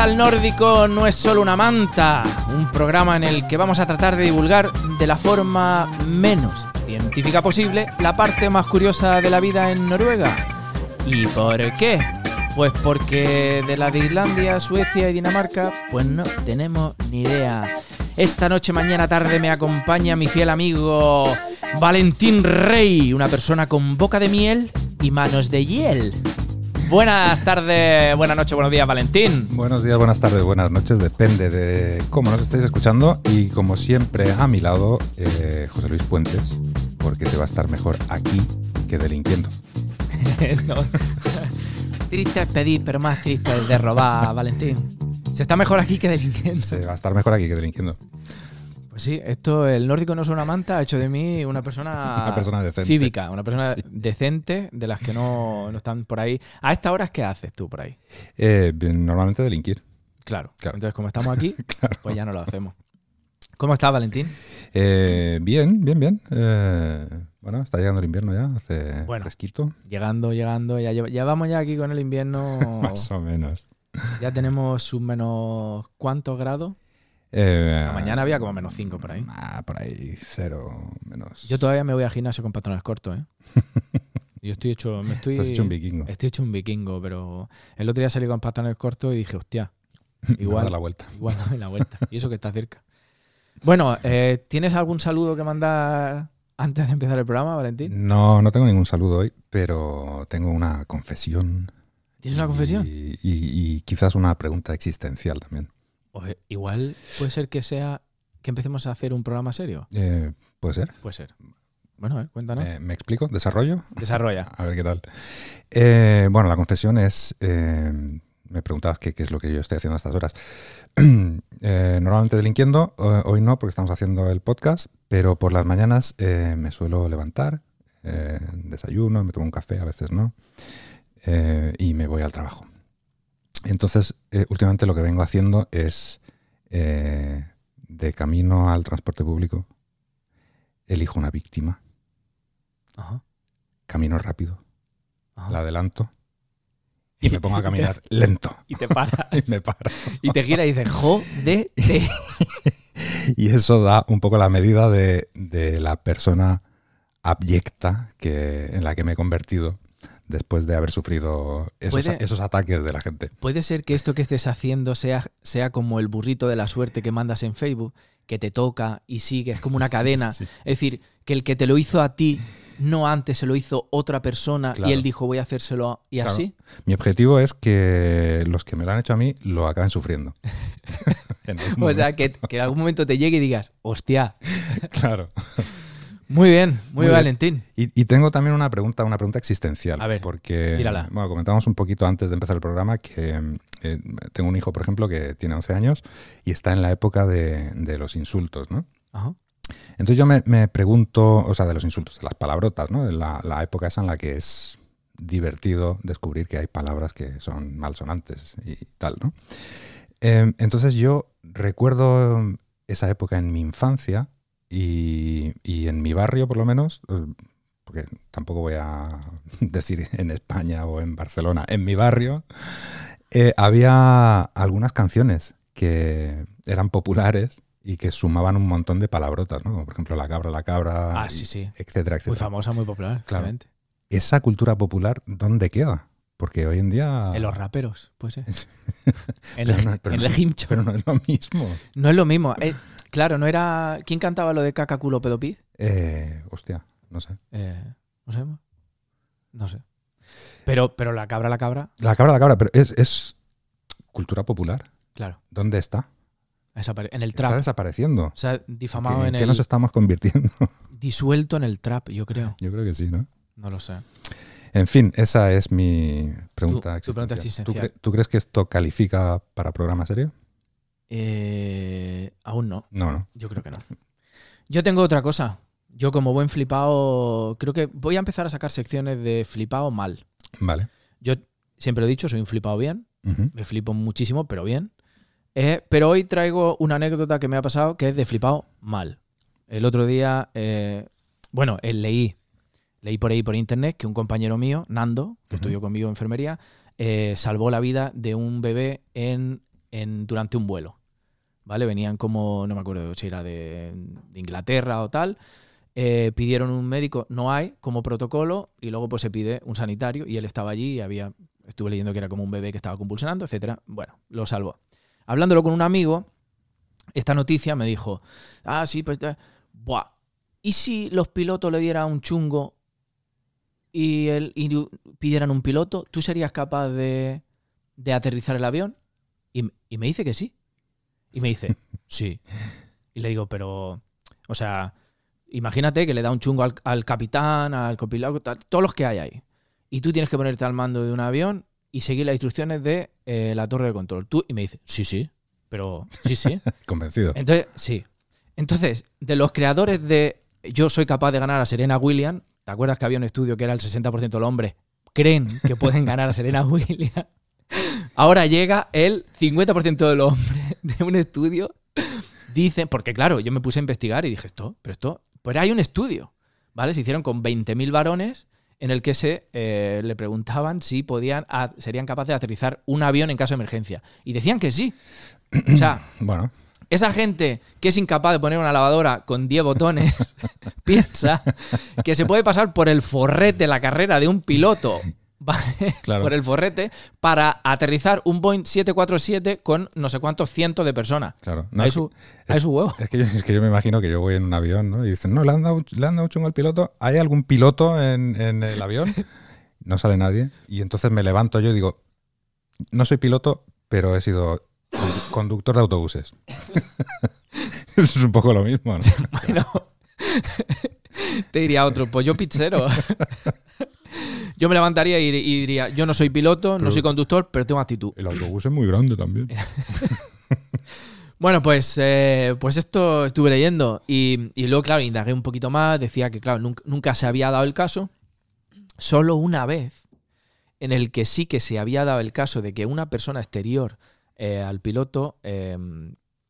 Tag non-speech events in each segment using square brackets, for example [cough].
al Nórdico no es solo una manta, un programa en el que vamos a tratar de divulgar de la forma menos científica posible la parte más curiosa de la vida en Noruega. ¿Y por qué? Pues porque de la de Islandia, Suecia y Dinamarca, pues no tenemos ni idea. Esta noche, mañana, tarde me acompaña mi fiel amigo Valentín Rey, una persona con boca de miel y manos de hiel. Buenas tardes, buenas noches, buenos días, Valentín. Buenos días, buenas tardes, buenas noches, depende de cómo nos estáis escuchando. Y como siempre, a mi lado, eh, José Luis Puentes, porque se va a estar mejor aquí que delinquiendo. [laughs] No. Triste es pedir, pero más triste es de robar, Valentín. Se está mejor aquí que delinquiendo. Se va a estar mejor aquí que delinquiendo. Pues sí, esto, el nórdico no es una manta, ha hecho de mí una persona, [laughs] Una persona decente. cívica, una persona Sí. decente, de las que no, no están por ahí. ¿A esta hora qué haces tú por ahí? Eh, normalmente delinquir. Claro. Claro. Entonces, como estamos aquí, [laughs] Claro. pues ya no lo hacemos. ¿Cómo estás, Valentín? Eh, bien, bien, bien. Eh, bueno, está llegando el invierno ya, hace Bueno. fresquito. Llegando, llegando, ya, ya vamos ya aquí con el invierno. [laughs] Más o menos. ya tenemos sus menos cuántos grados. Eh, La mañana había como menos 5 por ahí. Ah, por ahí, cero, menos. Yo todavía me voy al gimnasio con pantalones cortos, ¿eh? [laughs] Yo estoy hecho, me estoy, Estás hecho un vikingo. estoy hecho un vikingo, pero el otro día salí con pantalones cortos y dije, hostia, Me voy a igual. dar la vuelta. [laughs] igual dame la vuelta. Y eso que está cerca. Bueno, eh, ¿tienes algún saludo que mandar antes de empezar el programa, Valentín? No, no tengo ningún saludo hoy, pero tengo una confesión. ¿Tienes una confesión? Y, y- y quizás una pregunta existencial también. Oye, igual puede ser que sea que empecemos a hacer un programa serio. Eh, ¿Puede ser? Puede ser. Bueno, a ver, cuéntanos. ¿Me, me explico? ¿Desarrollo? Desarrolla. [laughs] A ver qué tal. Eh, bueno, la confesión es. eh, me preguntabas qué, qué es lo que yo estoy haciendo a estas horas. [clears throat] Eh, normalmente delinquiendo, eh, hoy no, porque estamos haciendo el podcast, pero por las mañanas eh, me suelo levantar, eh, desayuno, me tomo un café, a veces no, eh, y me voy al trabajo. Entonces, eh, últimamente lo que vengo haciendo es, eh, de camino al transporte público, elijo una víctima, Ajá. camino rápido, ajá. la adelanto y me pongo a [laughs] caminar [laughs] lento. Y te para. [laughs] Y me paro. y te gira y dices, jodete. Y eso da un poco la medida de, de la persona abyecta que, en la que me he convertido después de haber sufrido esos, Puede- esos ataques de la gente. Puede ser que esto que estés haciendo sea, sea como el burrito de la suerte que mandas en Facebook, que te toca y sigue, es como una [laughs] cadena. Sí. Es decir, que el que te lo hizo a ti, no antes se lo hizo otra persona Claro. y él dijo voy a hacérselo a-". y Claro. así. Mi objetivo es que los que me lo han hecho a mí lo acaben sufriendo. [laughs] [laughs] O sea, que, que en algún momento te llegue y digas, hostia, claro. Muy bien, muy, Muy bien. Valentín. Y, y tengo también una pregunta, una pregunta existencial. A ver, porque, tírala. bueno, comentamos un poquito antes de empezar el programa que eh, tengo un hijo, por ejemplo, que tiene 11 años y está en la época de, de los insultos, ¿no? Ajá. Entonces yo me, me pregunto, o sea, de los insultos, de las palabrotas, ¿no? De la, la época esa en la que es divertido descubrir que hay palabras que son malsonantes y tal, ¿no? Eh, entonces yo recuerdo esa época en mi infancia y, y en mi barrio, por lo menos, eh, porque tampoco voy a [laughs] decir en España o en Barcelona, en mi barrio, eh, había algunas canciones que eran populares y que sumaban un montón de palabrotas, ¿no? Como por ejemplo la cabra, la cabra, Ah, y- sí, sí. etcétera, Muy etcétera. famosa, muy popular, Claro. claramente. Esa cultura popular, ¿dónde queda? Porque hoy en día... En los raperos, puede ser. [laughs] En el, no- [laughs] en no- el himcho. Pero no es lo mismo. No es lo mismo. Eh, claro, no era. ¿Quién cantaba lo de caca, culo, pedo, pis? Eh, hostia, no sé. Eh, no sé. No sé. Pero, pero la cabra, la cabra, La cabra, la cabra, pero es, es cultura popular. claro. ¿Dónde está? desapare- en el Está trap. desapareciendo. O sea, difamado ¿Qué- en ¿En qué el. nos estamos convirtiendo? [laughs] Disuelto en el trap, yo creo. Yo creo que sí, ¿no? No lo sé. En fin, esa es mi pregunta Tu- tu pregunta existencial. ¿Tú, cre- tú crees que esto califica para programa serio? Eh, aún no. No, no. Yo creo que no. Yo tengo otra cosa. Yo, como buen flipado, creo que voy a empezar a sacar secciones de flipado mal. Vale. Yo siempre lo he dicho, soy un flipado bien. Me flipo muchísimo, pero bien. Eh, pero hoy traigo una anécdota que me ha pasado que es de flipado mal. El otro día, eh, bueno, eh, leí, leí por ahí por internet que un compañero mío, Nando, que estudió conmigo en enfermería, eh, salvó la vida de un bebé en en, durante un vuelo. ¿Vale? Venían como, no me acuerdo si era de, Inglaterra o tal. eh, pidieron un médico, no hay como protocolo, y luego pues se pide un sanitario, y él estaba allí y había, estuve leyendo que era como un bebé que estaba convulsionando, etcétera. Bueno, lo salvó. Hablándolo con un amigo, esta noticia me dijo, ah, sí, pues, eh, buah, ¿y si los pilotos le dieran un chungo y, y pidieran un piloto, ¿tú serías capaz de, de aterrizar el avión? Y, y me dice que sí. Y me dice, [laughs] sí. Y le digo, pero, o sea, imagínate que le da un chungo al, al capitán, al copiloto, tal, todos los que hay ahí. Y tú tienes que ponerte al mando de un avión y seguir las instrucciones de eh, la torre de control. Tú, y me dice, sí, sí, pero sí, sí. [laughs] Convencido. Entonces, sí. Entonces, de los creadores de Yo soy capaz de ganar a Serena Williams, ¿te acuerdas que había un estudio que era el 60% de los hombres creen que pueden ganar a Serena [laughs] Williams? Ahora llega el 50% de los hombres [laughs] de un estudio dicen, porque claro, yo me puse a investigar y dije, esto, pero esto, pues hay un estudio, ¿vale? Se hicieron con 20.000 varones en el que se eh, le preguntaban si podían, a- serían capaces de aterrizar un avión en caso de emergencia. Y decían que sí. O sea, [clears throat] Bueno, esa gente que es incapaz de poner una lavadora con 10 botones [laughs] piensa que se puede pasar por el forrete la carrera de un piloto. [laughs] Por el forrete para aterrizar un Boeing 747 con no sé cuántos cientos de personas. claro. No, hay, es, su, hay su huevo. es que yo, es que yo me imagino que yo voy en un avión, ¿no? Y dicen, no, le han dado, le han dado un chungo al piloto. ¿Hay algún piloto en, en el avión? [laughs] No sale nadie. Y entonces me levanto yo y digo, no soy piloto, pero he sido condu- conductor de autobuses. [laughs] Es un poco lo mismo, ¿no? Bueno, te diría otro, pues yo pizzero. Yo me levantaría y, y diría, yo no soy piloto, no soy conductor, pero tengo actitud. El autobús es muy grande también. [laughs] Bueno, pues, eh, pues esto estuve leyendo y, y luego, claro, indagué un poquito más, decía que, claro, nunca, nunca se había dado el caso, solo una vez en el que sí que se había dado el caso de que una persona exterior eh, al piloto eh,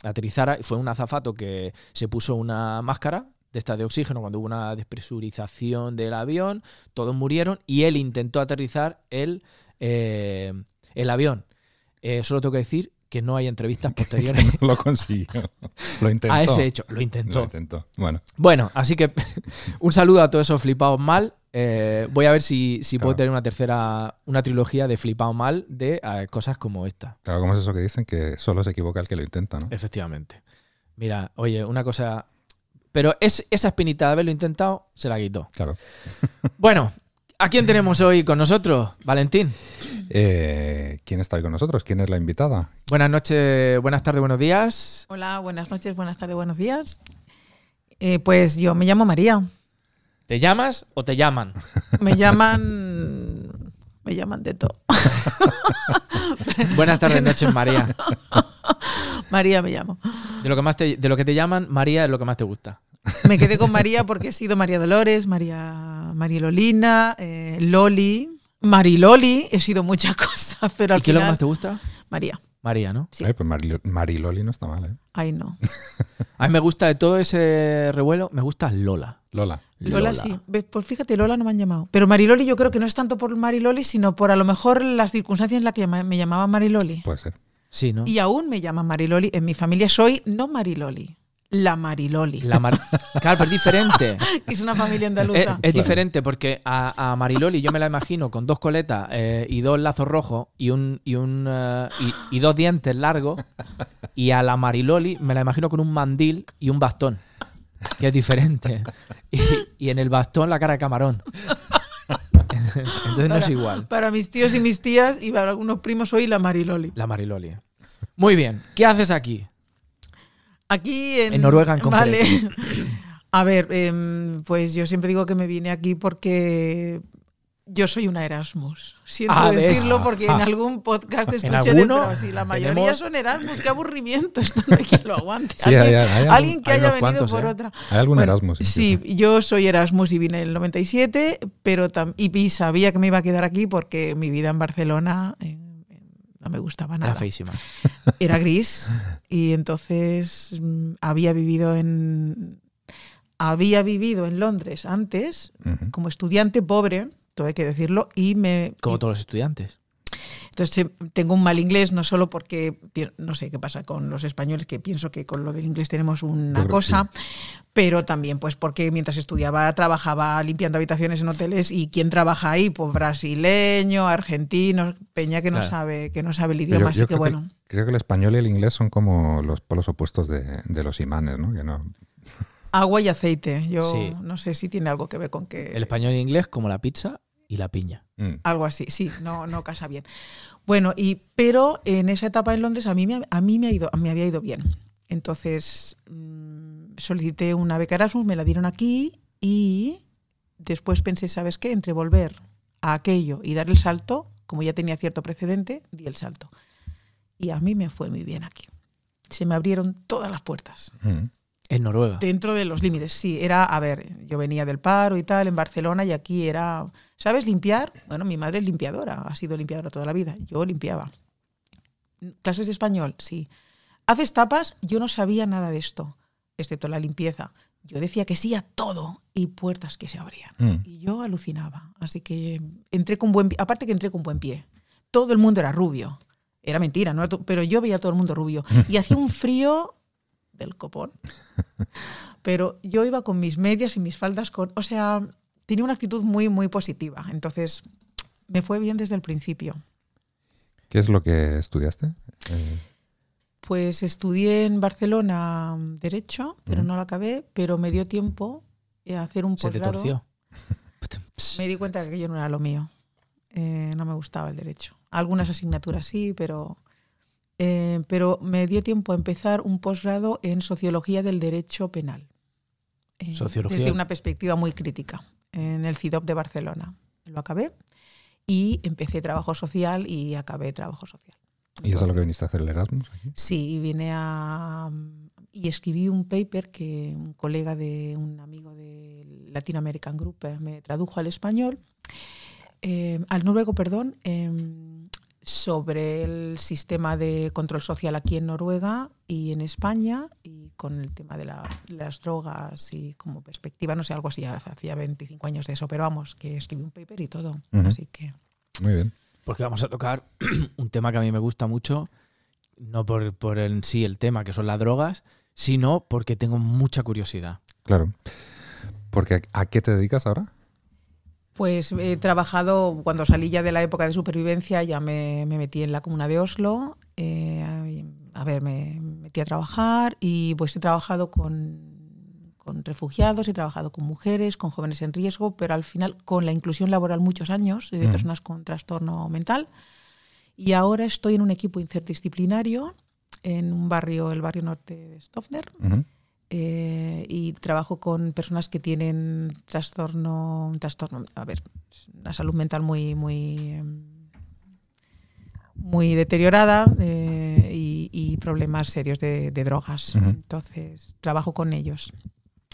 aterrizara, fue un azafato que se puso una máscara de esta de oxígeno cuando hubo una despresurización del avión, todos murieron y él intentó aterrizar el, eh, el avión. Eh, solo tengo que decir que no hay entrevistas [laughs] posteriores No [laughs] lo consiguió. Lo intentó. a ese hecho. Lo Lo intentó. intentó. Bueno, Bueno, así que [laughs] un saludo a todos esos flipados mal. Eh, voy a ver si, si puedo tener una tercera, una trilogía de flipado mal de cosas como esta. claro, ¿cómo es eso que dicen? Que solo se equivoca el que lo intenta, ¿no? Efectivamente. Mira, oye, una cosa. Pero es, esa espinita de haberlo intentado se la quitó. Claro. [laughs] Bueno, ¿a quién tenemos hoy con nosotros? Valentín. Eh, ¿Quién está hoy con nosotros? ¿Quién es la invitada? Buenas noches, buenas tardes, buenos días. Hola, buenas noches, buenas tardes, buenos días. Eh, pues yo me llamo María. ¿Te llamas o te llaman? Me llaman. [laughs] Me llaman de todo. [laughs] Buenas tardes, noches, María. [laughs] María me llamo. De lo, que más te, de lo que te llaman, María es lo que más te gusta. Me quedé con María porque he sido María Dolores, María Marielolina, eh, Loli, Mariloli. He sido muchas [laughs] cosas, pero al ¿Y qué es lo que final. más te gusta? María. María, ¿no? Sí. Ay, pues Marilo- Mariloli no está mal, ¿eh? Ay, no. A mí me gusta de todo ese revuelo, me gusta Lola. Lola. Lola, sí. Pues fíjate, Lola no me han llamado. Pero Mariloli yo creo que no es tanto por Mariloli, sino por a lo mejor las circunstancias en las que me llamaban Mariloli. Puede ser. Sí, ¿no? Y aún me llaman Mariloli. En mi familia soy no Mariloli, la Mariloli. La Mar- claro, pero es diferente. [laughs] es una familia Es, andaluza. es diferente porque a, a Mariloli yo me la imagino con dos coletas eh, y dos lazos rojos y un y un eh, y, y dos dientes largos y a la Mariloli me la imagino con un mandil y un bastón que es diferente [laughs] y, y en el bastón la cara de camarón entonces no es Para- igual Para mis tíos y mis tías y para algunos primos soy la Mariloli. la Mariloli muy bien ¿qué haces aquí? Aquí en, En Noruega en Vale. [clears throat] A ver, em, pues yo siempre digo que me vine aquí porque yo soy una Erasmus. Siento Ah, ¿ves? decirlo porque en Ah. algún podcast [laughs] ¿En escuché de pero si la mayoría Tenemos- son Erasmus, qué aburrimiento, [laughs] esto no hay quien lo aguante. Sí, alguien, hay- hay alguien que hay haya venido cuantos, por ¿eh? otra. Hay algún Bueno, Erasmus. Sí, incluso. yo soy Erasmus y vine en el 97, pero tam- y, sabía que me iba a quedar aquí porque mi vida en Barcelona eh, no me gustaba era nada. feísima [laughs] Era gris y entonces mm, había vivido en había vivido en Londres antes como estudiante pobre, hay que decirlo, y me como y- todos los estudiantes Entonces eh, tengo un mal inglés, no solo porque, no sé qué pasa con los españoles, que pienso que con lo del inglés tenemos una cosa, pero también pues porque mientras estudiaba trabajaba limpiando habitaciones en hoteles y ¿quién trabaja ahí? Pues brasileño, argentino, peña que no Claro. sabe que no sabe el idioma, yo- así yo que creo bueno. creo que el español y el inglés son como los polos opuestos de, de los imanes, ¿no? Que no Agua y aceite. Yo Sí. no sé si tiene algo que ver con que El español y inglés como la pizza y la piña. Mm. Algo así, sí, no, no casa bien. Bueno, y, pero en esa etapa en Londres a mí, me, a mí me, ha ido, me había ido bien. Entonces mm, solicité una beca Erasmus, me la dieron aquí y después pensé, ¿sabes qué? Entre volver a aquello y dar el salto, como ya tenía cierto precedente, di el salto. Y a mí me fue muy bien aquí. Se me abrieron todas las puertas. Mm. En Noruega. Dentro de los límites, sí. Era, a ver, yo venía del paro y tal, en Barcelona, y aquí era, ¿sabes limpiar? Bueno, mi madre es limpiadora, ha sido limpiadora toda la vida. Yo limpiaba. ¿Clases de español? Sí. ¿Haces tapas? Yo no sabía nada de esto, excepto la limpieza. Yo decía que sí a todo y puertas que se abrían. Mm. Y yo alucinaba. Así que entré con buen pie. Aparte que entré con buen pie. Todo el mundo era rubio. Era mentira, ¿no? pero yo veía a todo el mundo rubio. [laughs] Y hacía un frío del copón. [laughs] Pero yo iba con mis medias y mis faldas con. O sea, tenía una actitud muy, muy positiva. Entonces, me fue bien desde el principio. ¿Qué es lo que estudiaste? Eh, Pues estudié en Barcelona Derecho, pero no lo acabé, pero me dio tiempo a hacer un Se te posgrado. torció. [laughs] Me di cuenta que aquello no era lo mío. Eh, no me gustaba el derecho. Algunas asignaturas sí, pero, eh, pero me dio tiempo a empezar un posgrado en sociología del derecho penal. Eh, Sociología. Desde una perspectiva muy crítica, en el CIDOP de Barcelona. Lo acabé y empecé trabajo social y acabé trabajo social. ¿Y eso es lo que viniste a hacer el Erasmus? aquí? Sí, vine a. Y escribí un paper que un colega de un amigo de Latin American Group eh, me tradujo al español, eh, al noruego, perdón, em, sobre el sistema de control social aquí en Noruega y en España, y con el tema de la- las drogas y como perspectiva, no sé, algo así, hacía 25 años de eso, pero vamos, que escribí un paper y todo. Así que. Muy bien. Porque vamos a tocar [clears throat] un tema que a mí me gusta mucho, no por, por en sí el tema, que son las drogas, sino porque tengo mucha curiosidad. Claro. Porque ¿a qué te dedicas ahora? Pues he trabajado, cuando salí ya de la época de supervivencia, ya me, me metí en la comuna de Oslo. eh, a ver, me metí a trabajar y pues he trabajado con, con refugiados, he trabajado con mujeres, con jóvenes en riesgo, pero al final con la inclusión laboral muchos años de Mm. personas con trastorno mental. Y ahora estoy en un equipo interdisciplinario en un barrio, el barrio norte de Stofner. Eh, y trabajo con personas que tienen trastorno, un trastorno, a ver, una salud mental muy, muy, muy deteriorada eh, y, y problemas serios de, de drogas. Entonces, trabajo con ellos,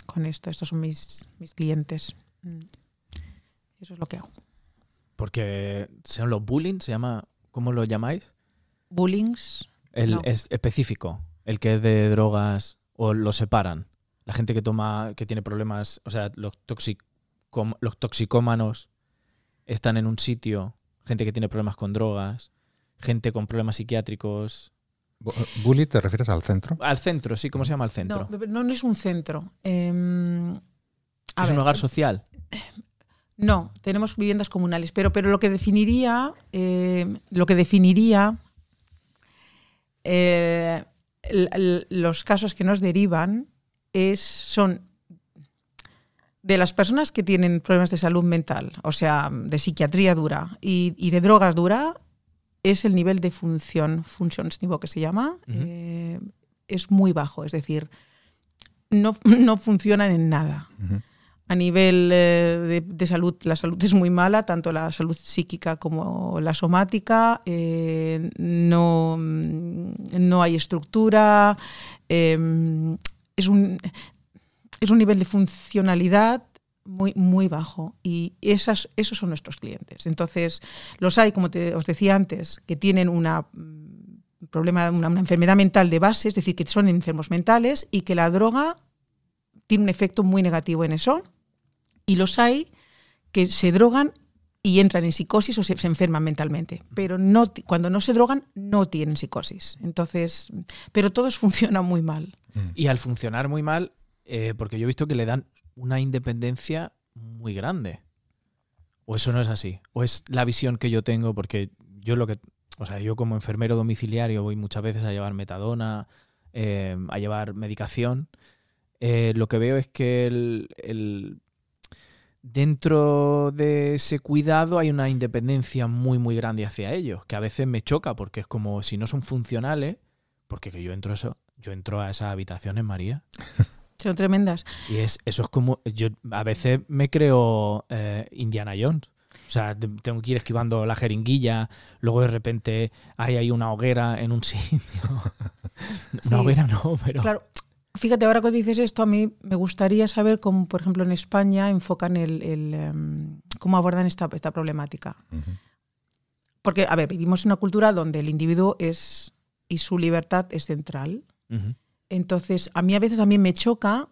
con esto. Estos son mis, mis clientes. Mm. Eso es lo que hago. Porque son los bullying, se llama, ¿cómo lo llamáis? Bullings. El No. es específico, el que es de drogas o lo separan. La gente que toma, que tiene problemas, o sea, los, toxicom- los toxicómanos están en un sitio, gente que tiene problemas con drogas, gente con problemas psiquiátricos. Bu- ¿Bully te refieres al centro? Al centro, sí, ¿cómo se llama el centro? No, no, no es un centro. Em, a es un hogar social. No, tenemos viviendas comunales, pero, pero lo que definiría, eh, lo que definiría eh, los casos que nos derivan es, son de las personas que tienen problemas de salud mental, o sea, de psiquiatría dura y, y de drogas dura, es el nivel de función, funcionsniveau que se llama, eh, es muy bajo, es decir, no, [laughs] no funcionan en nada. A nivel eh, de, salud, la salud es muy mala, tanto la salud psíquica como la somática. eh, no, mm, no hay estructura. eh, es, un, es un nivel de funcionalidad muy, muy bajo y esas, esos son nuestros clientes. Entonces, los hay, como te, os decía antes, que tienen una mm, problema, una, una enfermedad mental de base, es decir, que son enfermos mentales y que la droga tiene un efecto muy negativo en eso. Y los hay que se drogan y entran en psicosis o se, se enferman mentalmente. Pero no, cuando no se drogan, no tienen psicosis. Entonces, pero todos funcionan muy mal. Y al funcionar muy mal, eh, porque yo he visto que le dan una independencia muy grande. O eso no es así. O es la visión que yo tengo, porque yo lo que. O sea, yo como enfermero domiciliario voy muchas veces a llevar metadona, eh, a llevar medicación. Eh, lo que veo es que el, el- dentro de ese cuidado hay una independencia muy, muy grande hacia ellos, que a veces me choca, porque es como si no son funcionales, porque que yo entro eso, yo entro a esas habitaciones, María, [laughs] Son tremendas. y es, eso es como, yo a veces me creo eh, Indiana Jones. O sea, te- tengo que ir esquivando la jeringuilla, luego de repente hay ahí una hoguera en un [laughs] sitio. [laughs] Sí. Una hoguera no, pero... Claro, fíjate, ahora que dices esto, a mí me gustaría saber cómo, por ejemplo, en España enfocan el, el, em, cómo abordan esta, esta problemática. Porque, a ver, vivimos en una cultura donde el individuo es y su libertad es central. Entonces, a mí a veces también me choca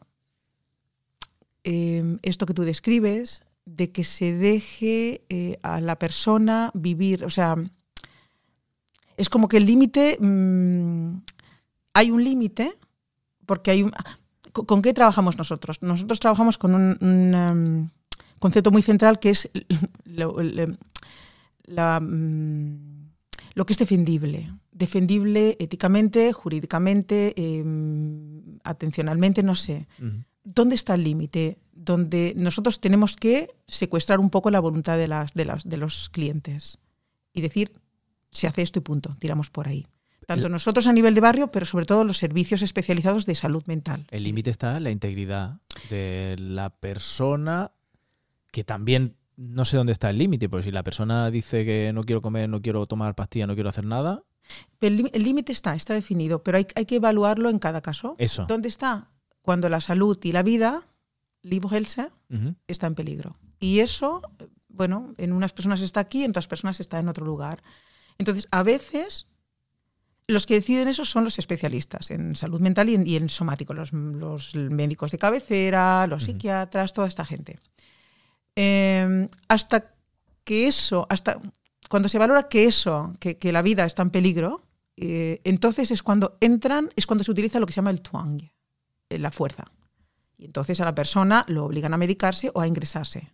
eh, esto que tú describes, de que se deje eh, a la persona vivir. O sea, es como que el límite, mm, hay un límite, porque hay un... ¿Con qué trabajamos nosotros? Nosotros trabajamos con un, un, um, concepto muy central que es [laughs] lo, el- la, mm, lo que es defendible. Defendible éticamente, jurídicamente, eh, atencionalmente, no sé. ¿Dónde está el límite? Donde nosotros tenemos que secuestrar un poco la voluntad de, las, de, las, de los clientes y decir, se hace esto y punto, tiramos por ahí. Tanto El- nosotros a nivel de barrio, pero sobre todo los servicios especializados de salud mental. El límite está en la integridad de la persona, que también no sé dónde está el límite, porque si la persona dice que no quiero comer, no quiero tomar pastilla, no quiero hacer nada, El límite está, está definido, pero hay, hay que evaluarlo en cada caso. eso. ¿Dónde está? Cuando la salud y la vida, libre Helse, Ujú. está en peligro. Y eso, eh, bueno, en unas personas está aquí, en otras personas está en otro lugar. Entonces, a veces, los que deciden eso son los especialistas en salud mental y en, y en somático, los, los médicos de cabecera, los psiquiatras, toda esta gente. Eh, hasta que eso, hasta cuando se valora que eso, que, que la vida está en peligro, eh, entonces es cuando entran, es cuando se utiliza lo que se llama el twang, eh, la fuerza. Y entonces a la persona lo obligan a medicarse o a ingresarse.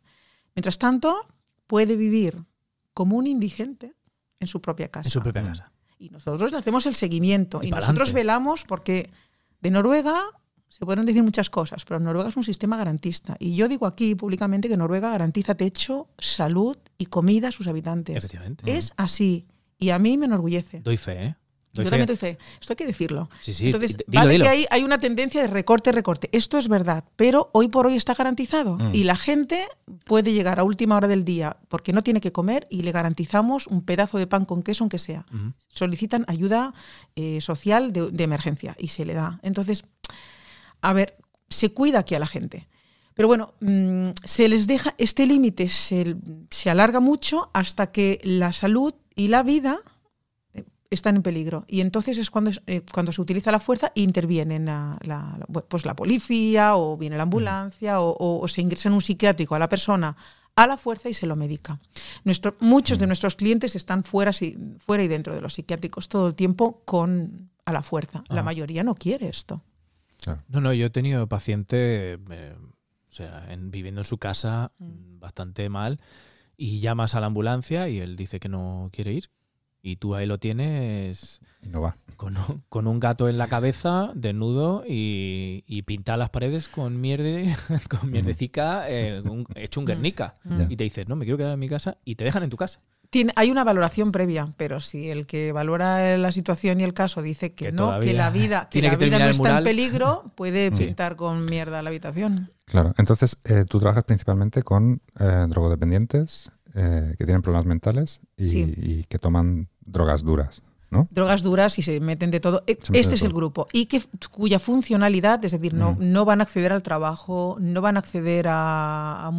Mientras tanto, puede vivir como un indigente en su propia casa. En su propia casa. Y nosotros le hacemos el seguimiento. Y nosotros velamos porque de Noruega se pueden decir muchas cosas, pero Noruega es un sistema garantista. Y yo digo aquí públicamente que Noruega garantiza techo, salud y comida a sus habitantes. Efectivamente. Es así. Y a mí me enorgullece. Doy fe, ¿eh? Doy Yo fe. también doy fe. Esto hay que decirlo. Sí, sí. Entonces, dilo, vale dilo. que hay, hay una tendencia de recorte, recorte. Esto es verdad, pero hoy por hoy está garantizado. Mm. Y la gente puede llegar a última hora del día porque no tiene que comer y le garantizamos un pedazo de pan con queso, aunque sea. Solicitan ayuda eh, social de, de emergencia y se le da. Entonces, a ver, se cuida aquí a la gente. Pero bueno, mm, se les deja, este límite se, se alarga mucho hasta que la salud y la vida están en peligro. Y entonces es cuando, es- eh, cuando se utiliza la fuerza e intervienen la, la- la- pues la policía o viene la ambulancia o, o- o se ingresa en un psiquiátrico a la persona a la fuerza y se lo medica. Nuestro- muchos de nuestros clientes están fuera, sí, fuera y dentro de los psiquiátricos todo el tiempo con a la fuerza. La mayoría no quiere esto. Claro. No, no, yo he tenido paciente, eh, o sea, en- viviendo en su casa Mm. mm, bastante mal y llamas a la ambulancia y él dice que no quiere ir. Y tú ahí lo tienes Y no va. con un, con un gato en la cabeza, desnudo y, y pinta las paredes con mierde, [laughs] con mierdecica, eh, un- hecho un Mm. Guernica. Ya. Y te dices, no, me quiero quedar en mi casa y te dejan en tu casa. Tiene, hay una valoración previa, pero si el que valora la situación y el caso dice que, Que no, que la vida, [laughs] que tiene la que vida no está en peligro, puede Sí. pintar con mierda la habitación. Claro. Entonces, eh, tú trabajas principalmente con eh, drogodependientes eh, que tienen problemas mentales y, Sí. y que toman drogas duras, ¿no? Drogas duras y se meten de todo. Se Este es el grupo. Y que, cuya funcionalidad, es decir, no, Mm. no van a acceder al trabajo, no van a acceder a,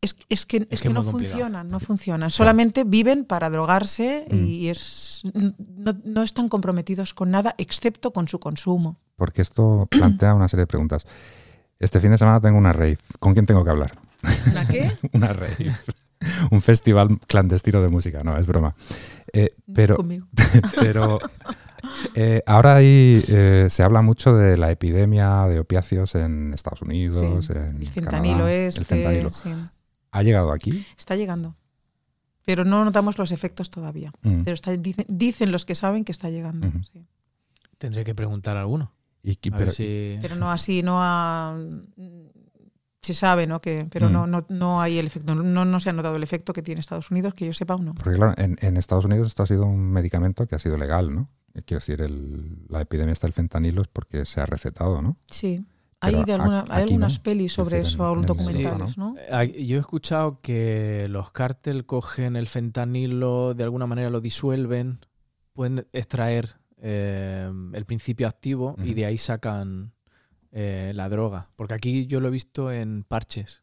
es, es que, es que no complicado. funcionan, no funcionan. Solamente viven para drogarse y es, no, no están comprometidos con nada excepto con su consumo. Porque esto [clears throat] plantea una serie de preguntas. Este fin de semana tengo una rave. ¿Con quién tengo que hablar? ¿Una qué? [laughs] una rave. Un festival clandestino de música, no, es broma. Eh, pero Conmigo. [laughs] pero eh, ahora ahí eh, se habla mucho de la epidemia de opiáceos en Estados Unidos, Sí, en El fentanilo Canadá, este. el fentanilo. sí. ¿Ha llegado aquí? Está llegando. Pero no notamos los efectos todavía. Mm. Pero está- dicen, dicen los que saben que está llegando. Sí. Tendré que preguntar a alguno. Y, y- A pero- si... Pero no así, no a. Se sabe, ¿no? Que, pero Mm. no, no, no hay el efecto. No, no se ha notado el efecto que tiene Estados Unidos, que yo sepa o no. Porque claro, en, en Estados Unidos esto ha sido un medicamento que ha sido legal, ¿no? Eh, Quiero decir, el- la epidemia está del fentanilo es porque se ha recetado, ¿no? Sí. Hay, de alguna- hay algunas no. pelis sobre Es decir, eso, en- en documentales, ¿no? Eh, Yo he escuchado que los cártel cogen el fentanilo, de alguna manera lo disuelven, pueden extraer eh, el principio activo y de ahí sacan eh, la droga. Porque aquí yo lo he visto en parches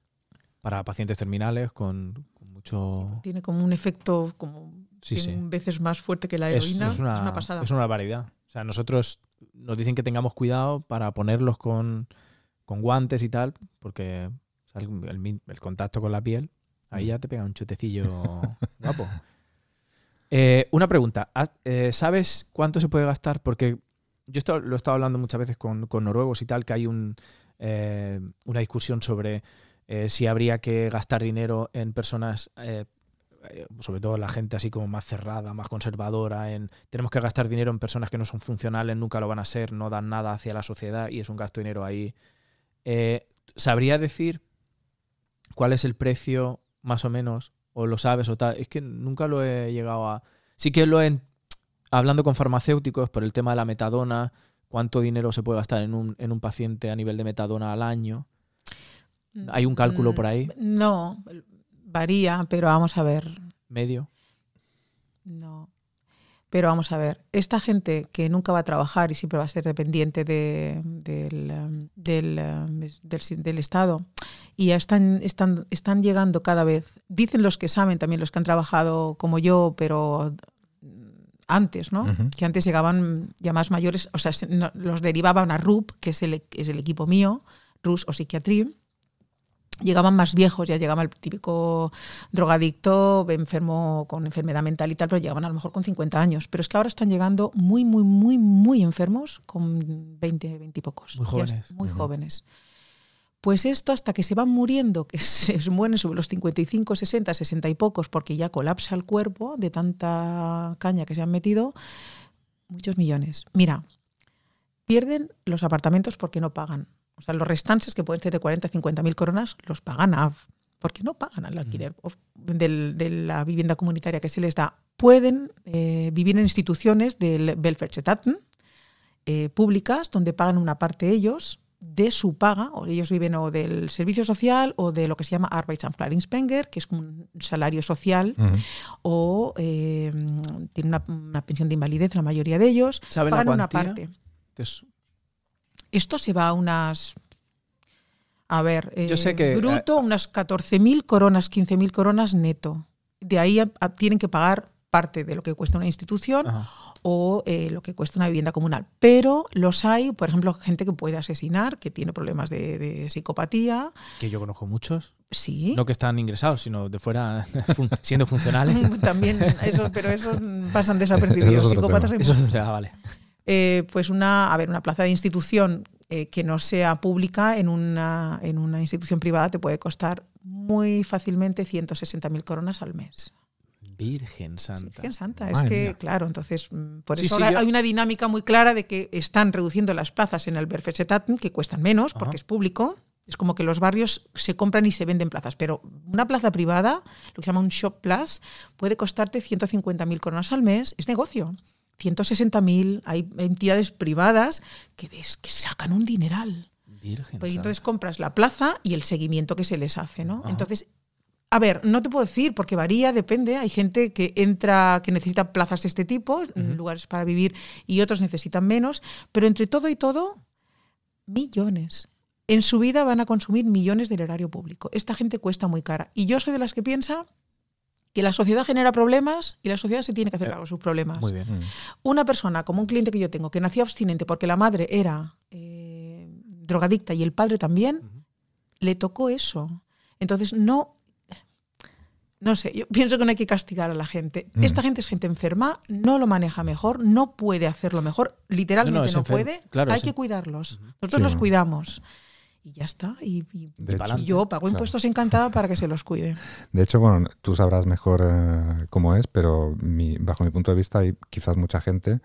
para pacientes terminales con, con mucho... Tiene como un efecto como Sí, sí. 100 veces más fuerte que la Es, heroína. es una, pasada. es una barbaridad. O sea, nosotros nos dicen que tengamos cuidado para ponerlos con, con guantes y tal, porque o sea, el, el mi- el contacto con la piel, ahí ya te pega un chutecillo [laughs] guapo. Eh, una pregunta, ¿has- eh, ¿sabes cuánto se puede gastar? Porque yo esto lo he estado hablando muchas veces con, noruegos y tal, que hay un, eh, una discusión sobre eh, si habría que gastar dinero en personas, eh, sobre todo la gente así como más cerrada, más conservadora, en tenemos que gastar dinero en personas que no son funcionales, nunca lo van a ser, no dan nada hacia la sociedad y es un gasto de dinero ahí. ¿Sabría decir cuál es el precio más o menos? ¿O lo sabes o tal? Es que nunca lo he llegado a... Sí que lo he... Hablando con farmacéuticos por el tema de la metadona, cuánto dinero se puede gastar en un, en un paciente a nivel de metadona al año. ¿Hay un cálculo por ahí? Mm, No, varía, pero vamos a ver. Medio. No. Pero vamos a ver, esta gente que nunca va a trabajar y siempre va a ser dependiente de- del, del, del del Estado, y ya están, están, están llegando cada vez, dicen los que saben, también los que han trabajado como yo, pero antes, ¿no? Ujú. Que antes llegaban ya más mayores, o sea, se- no- los derivaban a RUP, que es el, es el equipo mío, RUS o Psiquiatría, llegaban más viejos, ya llegaba el típico drogadicto, enfermo con enfermedad mental y tal, pero llegaban a lo mejor con 50 años. Pero es que ahora están llegando muy, muy, muy, muy enfermos con 20, 20 y pocos. Muy jóvenes. es- muy Ujú. jóvenes. Pues esto hasta que se van muriendo, que [laughs] se mueren sobre los 55, 60, 60 y pocos, porque ya colapsa el cuerpo de tanta caña que se han metido, muchos millones. Mira, pierden los apartamentos porque no pagan. O sea, los restantes, que pueden ser de 40, 50 mil coronas, los pagan a, porque no pagan al alquiler del- de la vivienda comunitaria que se les da. Pueden eh, vivir en instituciones del Welfare eh, públicas donde pagan una parte ellos de su paga, o ellos viven o del servicio social o de lo que se llama Arbeitsamtverfahrenspenger, que es un salario social, o eh, tienen una, una pensión de invalidez, la mayoría de ellos, ¿Saben la pagan una parte. Es- Esto se va a unas. A ver, Yo eh, sé que, bruto, unas 14.000 coronas, 15.000 coronas neto. De ahí a- a- tienen que pagar parte de lo que cuesta una institución Ajá. O eh, lo que cuesta una vivienda comunal. Pero los hay, por ejemplo, gente que puede asesinar, que tiene problemas de, de psicopatía. Que yo conozco muchos. Sí. No que están ingresados, sino de fuera [laughs] fun- siendo funcionales. [laughs] También, eso, pero esos pasan Eso desapercibidos. Psicópatas hay Eso ah, vale. Eh, pues una, a ver, una plaza de institución eh, que no sea pública en una, en una institución privada te puede costar muy fácilmente 160.000 coronas al mes. Virgen Santa. Virgen Santa. Es que, mía. claro, entonces, mm, por Sí, eso sí, ahora yo- hay una dinámica muy clara de que están reduciendo las plazas en el Berfesetaten, que cuestan menos porque es público. Es como que los barrios se compran y se venden plazas, pero una plaza privada, lo que se llama un shop plus, puede costarte 150.000 coronas al mes, es negocio. 160.000, hay entidades privadas que, des- que sacan un dineral. Virgen Pues Santa. entonces compras la plaza y el seguimiento que se les hace, ¿no? Ajá. Entonces, a ver, no te puedo decir porque varía, depende. Hay gente que entra, que necesita plazas de este tipo, lugares para vivir, y otros necesitan menos. Pero entre todo y todo, millones. En su vida van a consumir millones del erario público. Esta gente cuesta muy cara. Y yo soy de las que piensa que la sociedad genera problemas y la sociedad se tiene que hacer Eh, cargo de sus problemas. Muy bien. Una persona, como un cliente que yo tengo, que nació abstinente porque la madre era eh, drogadicta y el padre también, le tocó eso. Entonces, no no sé, yo pienso que no hay que castigar a la gente. Mm. Esta gente es gente enferma, no lo maneja mejor, no puede hacerlo mejor, literalmente No, puede. claro, hay que cuidarlos. Nosotros Sí. los cuidamos. Y ya está. Y, yo pago Claro. impuestos encantada para que se los cuide. de hecho, bueno, tú sabrás mejor eh, cómo es, pero mi- bajo mi punto de vista hay quizás mucha gente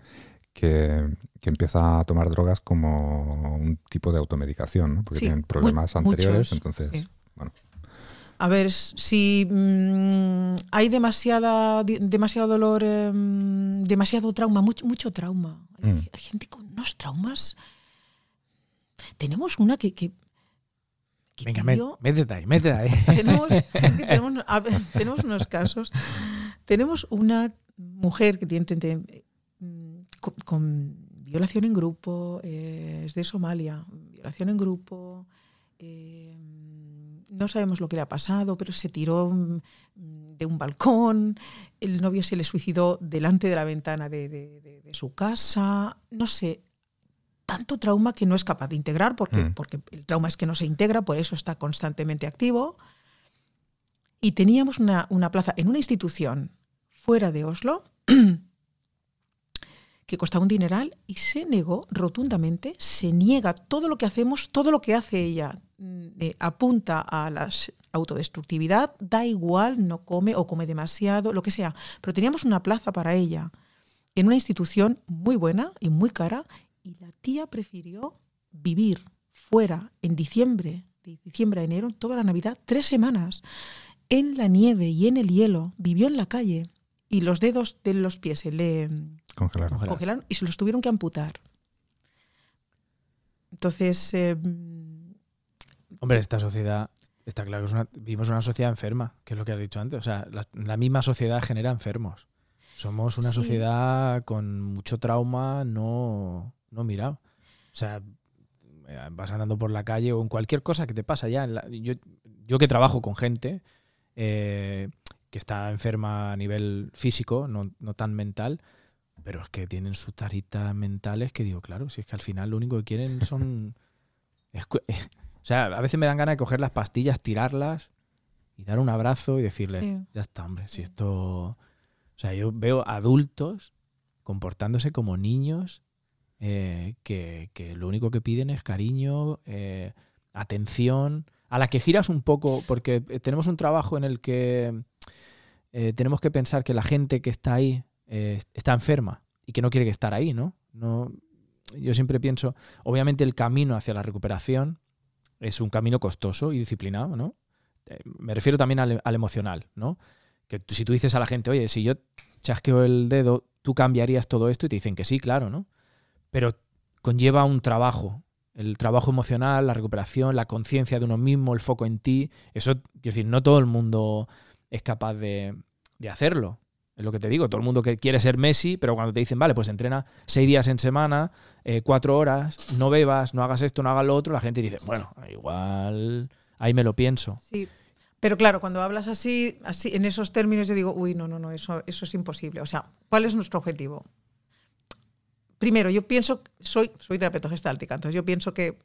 que, que empieza a tomar drogas como un tipo de automedicación, ¿no? porque Sí, tienen problemas anteriores, muchos, entonces, bueno, A ver, si mm, hay demasiada, demasiado dolor, em, demasiado trauma, mucho, mucho trauma. Hay, Mm. hay gente con unos traumas. Tenemos una que. que, que Venga, vivió- métete ahí, métete ahí. [laughs] tenemos, [laughs] es que tenemos, a ver, [laughs] tenemos unos casos. Tenemos una mujer que tiene 30, mm, con, con violación en grupo, eh, es de Somalia, violación en grupo. eh, no sabemos lo que le ha pasado, pero se tiró mm, de un balcón, el novio se le suicidó delante de la ventana de, de- de- de su casa, no sé, tanto trauma que no es capaz de integrar, porque, Mm. porque el trauma es que no se integra, por eso está constantemente activo. Y teníamos una, una plaza en una institución fuera de Oslo [clears throat] que costaba un dineral y se negó rotundamente, se niega todo lo que hacemos, todo lo que hace ella mm, eh, apunta a la autodestructividad, da igual, no come o come demasiado, lo que sea. Pero teníamos una plaza para ella en una institución muy buena y muy cara y la tía prefirió vivir fuera en diciembre, de diciembre a enero, toda la Navidad, tres semanas, en la nieve y en el hielo, vivió en la calle y los dedos de los pies se le congelaron. Congelaron. congelaron y se los tuvieron que amputar. Entonces, eh, Hombre, esta sociedad, está claro que es una, vivimos una sociedad enferma, que es lo que has dicho antes. O sea, la, la misma sociedad genera enfermos. Somos una Sí. sociedad con mucho trauma no, no mirado. O sea, eh, vas andando por la calle o en cualquier cosa que te pasa ya. en la- yo, yo que trabajo con gente eh, que está enferma a nivel físico, no, no tan mental, pero es que tienen sus taritas mentales que digo, claro, si es que al final lo único que quieren [laughs] son... cu- o sea, a veces me dan ganas de coger las pastillas, tirarlas y dar un abrazo y decirle, Sí. ya está, hombre, si esto... O sea, yo veo adultos comportándose como niños eh, que, que lo único que piden es cariño, eh, atención, a la que giras un poco, porque eh, tenemos un trabajo en el que eh, tenemos que pensar que la gente que está ahí eh, está enferma y que no quiere estar ahí, ¿no? no yo siempre pienso, obviamente el camino hacia la recuperación es un camino costoso y disciplinado, ¿no? Eh, me refiero también al, al emocional, ¿no? Que si tú dices a la gente, oye, si yo chasqueo el dedo, tú cambiarías todo esto y te dicen que sí, claro, ¿no? Pero conlleva un trabajo, el trabajo emocional, la recuperación, la conciencia de uno mismo, el foco en ti. Eso, quiero decir, no todo el mundo es capaz de, de hacerlo. Es lo que te digo, todo el mundo que quiere ser Messi, pero cuando te dicen, vale, pues entrena seis días en semana, eh, cuatro horas, no bebas, no hagas esto, no hagas lo otro, la gente dice, bueno, igual ahí me lo pienso. sí. Pero claro, cuando hablas así, así, en esos términos, yo digo, uy, no, no, no, eso, eso es imposible. O sea, ¿cuál es nuestro objetivo? Primero, yo pienso, soy, soy terapeuta gestáltica, entonces yo pienso que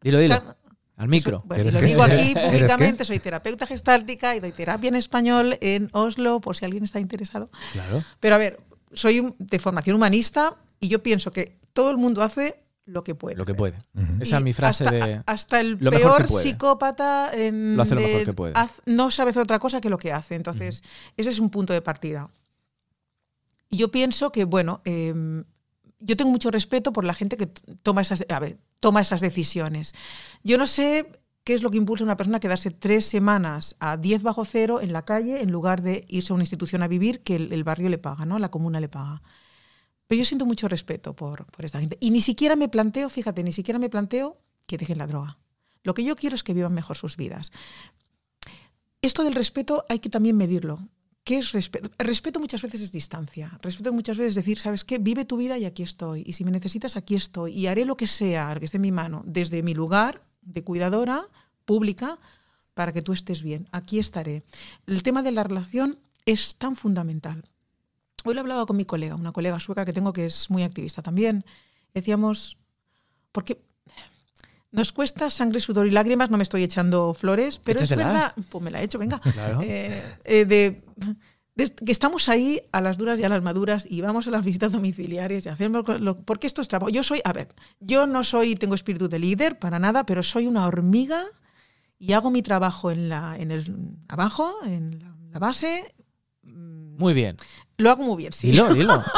Dilo, dilo, Ca- al micro. Bueno, y ¿Eres lo qué? digo aquí [laughs] ¿Eres públicamente, soy terapeuta gestáltica y doy terapia en español en Oslo, por si alguien está interesado. Claro. Pero a ver, soy de formación humanista y yo pienso que todo el mundo hace lo que puede. Lo que puede. Esa es mi frase hasta, de... Hasta el lo mejor que peor puede. psicópata en Lo hace lo de- mejor que puede. haz- no sabe hacer otra cosa que lo que hace. Entonces, ese es un punto de partida. Y yo pienso que, bueno, eh, yo tengo mucho respeto por la gente que toma esas, toma esas decisiones. Yo no sé qué es lo que impulsa a una persona a quedarse tres semanas a 10 bajo cero en la calle en lugar de irse a una institución a vivir que el, el barrio le paga, ¿no? La comuna le paga. Pero yo siento mucho respeto por, por esta gente. Y ni siquiera me planteo, fíjate, ni siquiera me planteo que dejen la droga. Lo que yo quiero es que vivan mejor sus vidas. Esto del respeto hay que también medirlo. ¿Qué es respeto? Respeto muchas veces es distancia. Respeto muchas veces es decir, ¿sabes qué? Vive tu vida y aquí estoy. Y si me necesitas, aquí estoy. Y haré lo que sea, lo que esté en mi mano, desde mi lugar de cuidadora pública, para que tú estés bien. Aquí estaré. El tema de la relación es tan fundamental. Hoy lo hablaba con mi colega, una colega sueca que tengo que es muy activista también. Decíamos, porque Nos cuesta sangre, sudor y lágrimas, no me estoy echando flores, pero es verdad, pues me la he hecho, venga, Claro. Eh, eh, de, de que estamos ahí a las duras y a las maduras y vamos a las visitas domiciliarias y hacemos lo, porque esto es trabajo. Yo soy, a ver, yo no soy, tengo espíritu de líder para nada, pero soy una hormiga y hago mi trabajo en la, en el abajo, en la, la base. Muy bien. Lo hago muy bien, sí. Dilo, dilo. [laughs]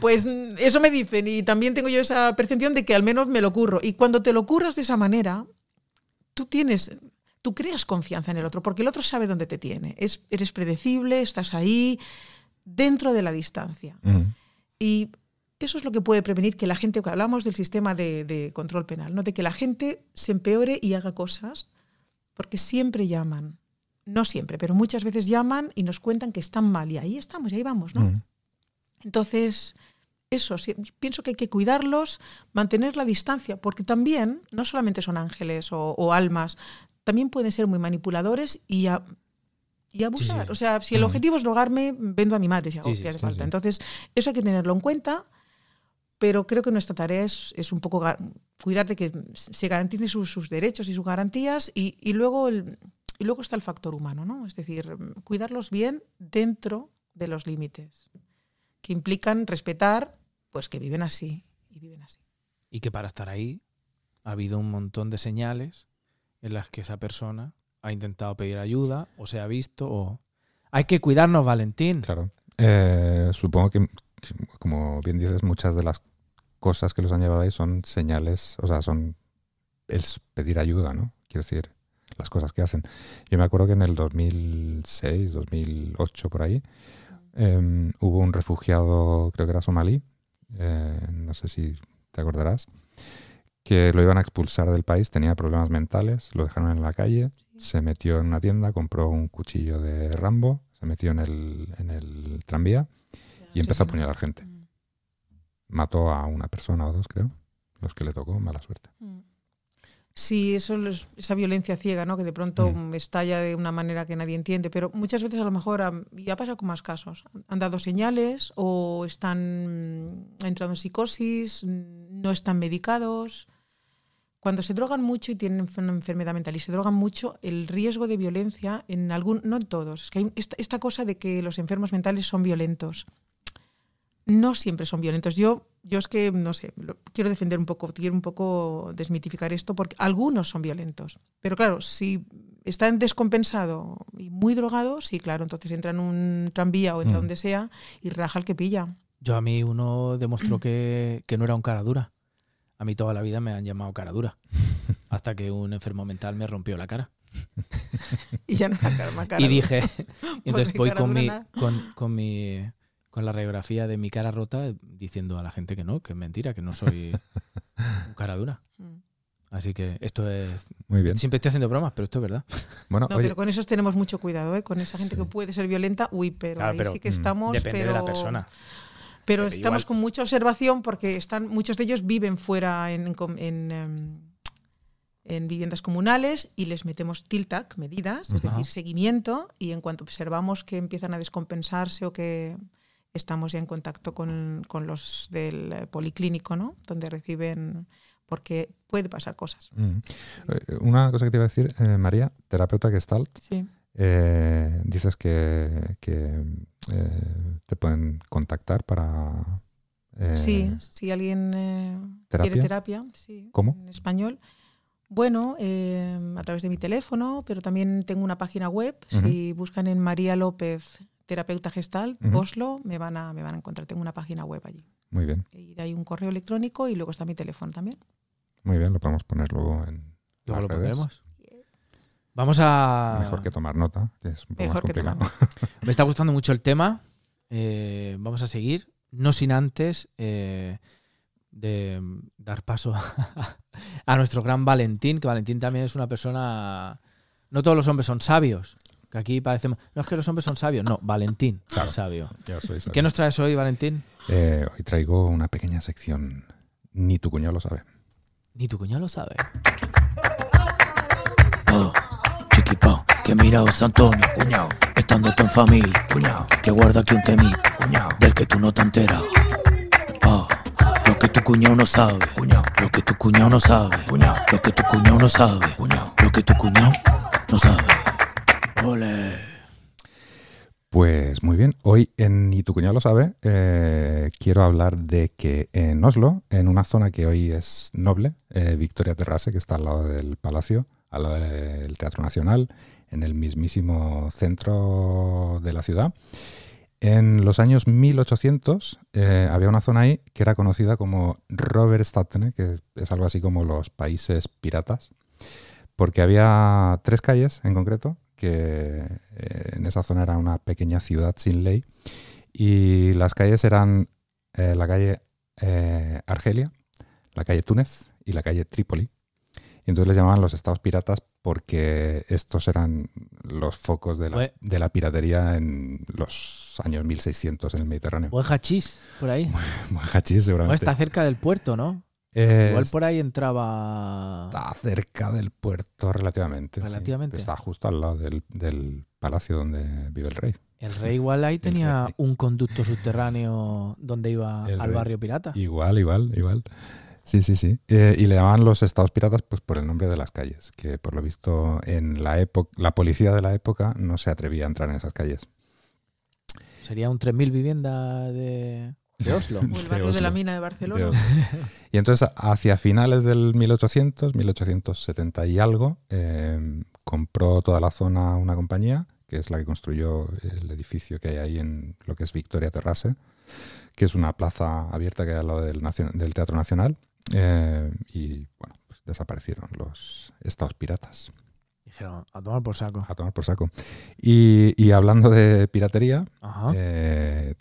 Pues eso me dicen y también tengo yo esa percepción de que al menos me lo curro. Y cuando te lo curras de esa manera, tú tienes, tú creas confianza en el otro, porque el otro sabe dónde te tiene. Es, eres predecible, estás ahí, dentro de la distancia. Mm. Y eso es lo que puede prevenir que la gente, que hablamos del sistema de, de control penal, ¿no? de que la gente se empeore y haga cosas, porque siempre llaman. No siempre, pero muchas veces llaman y nos cuentan que están mal. Y ahí estamos, y ahí vamos, ¿no? Mm. Entonces, eso, sí, pienso que hay que cuidarlos, mantener la distancia, porque también no solamente son ángeles o, o almas, también pueden ser muy manipuladores y, a- y abusar. sí. O sea, si el Mm. objetivo es drogarme, vendo a mi madre si, hago, sí, hace falta. Entonces, eso hay que tenerlo en cuenta, pero creo que nuestra tarea es, es un poco cuidar de que se garanticen sus, sus derechos y sus garantías y, y luego el, y luego está el factor humano, ¿no? Es decir, cuidarlos bien dentro de los límites que implican respetar, pues que viven así y viven así. Y que para estar ahí ha habido un montón de señales en las que esa persona ha intentado pedir ayuda o se ha visto o... Hay que cuidarnos, Valentín. Claro. Eh, supongo que, como bien dices, muchas de las cosas que los han llevado ahí son señales, o sea, son es pedir ayuda, ¿no? Quiero decir, las cosas que hacen. Yo me acuerdo que en el 2006, 2008, por ahí, eh, hubo un refugiado, creo que era somalí, eh, no sé si te acordarás, que lo iban a expulsar del país, tenía problemas mentales, lo dejaron en la calle, se metió en una tienda, compró un cuchillo de Rambo, se metió en el, en el tranvía y empezó a apuñalar gente. Mató a una persona o dos, creo, los que le tocó, mala suerte. Sí, eso es esa violencia ciega, ¿no? Que de pronto Mm. estalla de una manera que nadie entiende, pero muchas veces a lo mejor, am, y ha pasado con más casos, han dado señales o están mm, entrando en psicosis, mm, no están medicados. Cuando se drogan mucho y tienen una enfermedad mental y se drogan mucho, el riesgo de violencia en algún, no en todos, es que hay esta, esta cosa de que los enfermos mentales son violentos. No siempre son violentos. Yo, yo es que, no sé, lo- quiero defender un poco, quiero un poco desmitificar esto, porque algunos son violentos. Pero claro, si están descompensado y muy drogado, sí, claro, entonces entra en un tranvía o entra Mm. donde sea y raja el que pilla. Yo a mí uno demostró que, que no era un cara dura. A mí toda la vida me han llamado cara dura. [laughs] Hasta que un enfermo mental me rompió la cara. [laughs] Y ya no la cara, cara. y dije, [laughs] entonces voy con mi, con, con mi con la radiografía de mi cara rota diciendo a la gente que no, que es mentira, que no soy [laughs] un cara dura. Mm. Así que esto es... Muy bien. Siempre estoy haciendo bromas, pero esto es verdad. [laughs] Bueno, No, oye, pero con esos tenemos mucho cuidado, ¿eh? Con esa gente Sí. que puede ser violenta, uy, pero Claro, ahí pero, sí que mm, estamos. Depende pero, de la persona. Pero Pero estamos igual- con mucha observación porque están, muchos de ellos viven fuera en, em, en viviendas comunales y les metemos TILTAC, medidas, es decir, seguimiento, y en cuanto observamos que empiezan a descompensarse o que estamos ya en contacto con, con los del eh, policlínico, ¿no? Donde reciben, porque puede pasar cosas. mm. Eh, una cosa que te iba a decir, eh, María, terapeuta Gestalt, Sí. eh, dices que, que, eh, te pueden contactar para... Sí, si alguien ¿terapia? quiere terapia, sí, ¿Cómo? en español. Bueno, a través de mi teléfono, pero también tengo una página web. Si buscan en María López, terapeuta gestal. Oslo, me van, a, me van a encontrar. Tengo una página web allí. Muy bien, Y hay un correo electrónico y luego está mi teléfono también. muy bien, lo podemos poner luego en Luego lo redes. pondremos. Vamos a... Mejor que tomar nota, que es un poco Mejor más que complicado. tomar. [laughs] Me está gustando mucho el tema. Eh, vamos a seguir. No sin antes eh, de dar paso [laughs] a nuestro gran Valentín, que Valentín también es una persona... No todos los hombres son sabios. Que aquí parecemos... No es que los hombres son sabios. No, Valentín Claro. es sabio. Soy sabio. ¿Qué nos traes hoy, Valentín? Eh, hoy traigo una pequeña sección. Ni tu cuñado lo sabe. Ni tu cuñado lo sabe. Oh, chiquipao, que mira José Antonio, cuñao, estando tú en familia, cuñao, que guarda aquí un temí, cuñao, del que tú no te enteras. Oh, lo que tú cuñado no sabe. Lo que tu cuñado no sabe. Lo que tu cuñado no sabe. Lo que tu cuñado no sabe. Pues muy bien, hoy en Y tu cuñado lo sabe, eh, quiero hablar de que en Oslo, en una zona que hoy es noble, eh, Victoria Terrasse, que está al lado del palacio, al lado del Teatro Nacional, en el mismísimo centro de la ciudad, en los años 1800 eh, había una zona ahí que era conocida como Robert Statene, que es algo así como los países piratas, porque había tres calles en concreto que eh, en esa zona era una pequeña ciudad sin ley, y las calles eran eh, la calle eh, Argelia, la calle Túnez y la calle Trípoli. Y entonces les llamaban los estados piratas porque estos eran los focos de la, Bue- de la piratería en los años 1600 en el Mediterráneo. Buen hachís por ahí. [laughs] Buen hachís, seguramente. está cerca del puerto, ¿no? Eh, Igual por ahí entraba. Está cerca del puerto relativamente. sí. Relativamente. Está justo al lado del, del palacio donde vive el rey. El rey igual ahí tenía un conducto subterráneo donde iba El al rey. barrio pirata. Igual, igual, igual. Sí, sí, sí. Eh, y le llamaban los estados piratas pues por el nombre de las calles, que por lo visto en la época, la policía de la época no se atrevía a entrar en esas calles. Sería un 3.000 viviendas de, de Oslo. O el De barrio de la mina de Barcelona. De- [laughs] y entonces hacia finales del 1800, 1870 y algo, eh, compró toda la zona una compañía, que es la que construyó el edificio que hay ahí en lo que es Victoria Terrasse, que es una plaza abierta que hay al lado del, Teatro Nacional. eh, y bueno, pues desaparecieron los estados piratas. Dijeron, a tomar por saco. A tomar por saco. Y, y hablando de piratería, eh,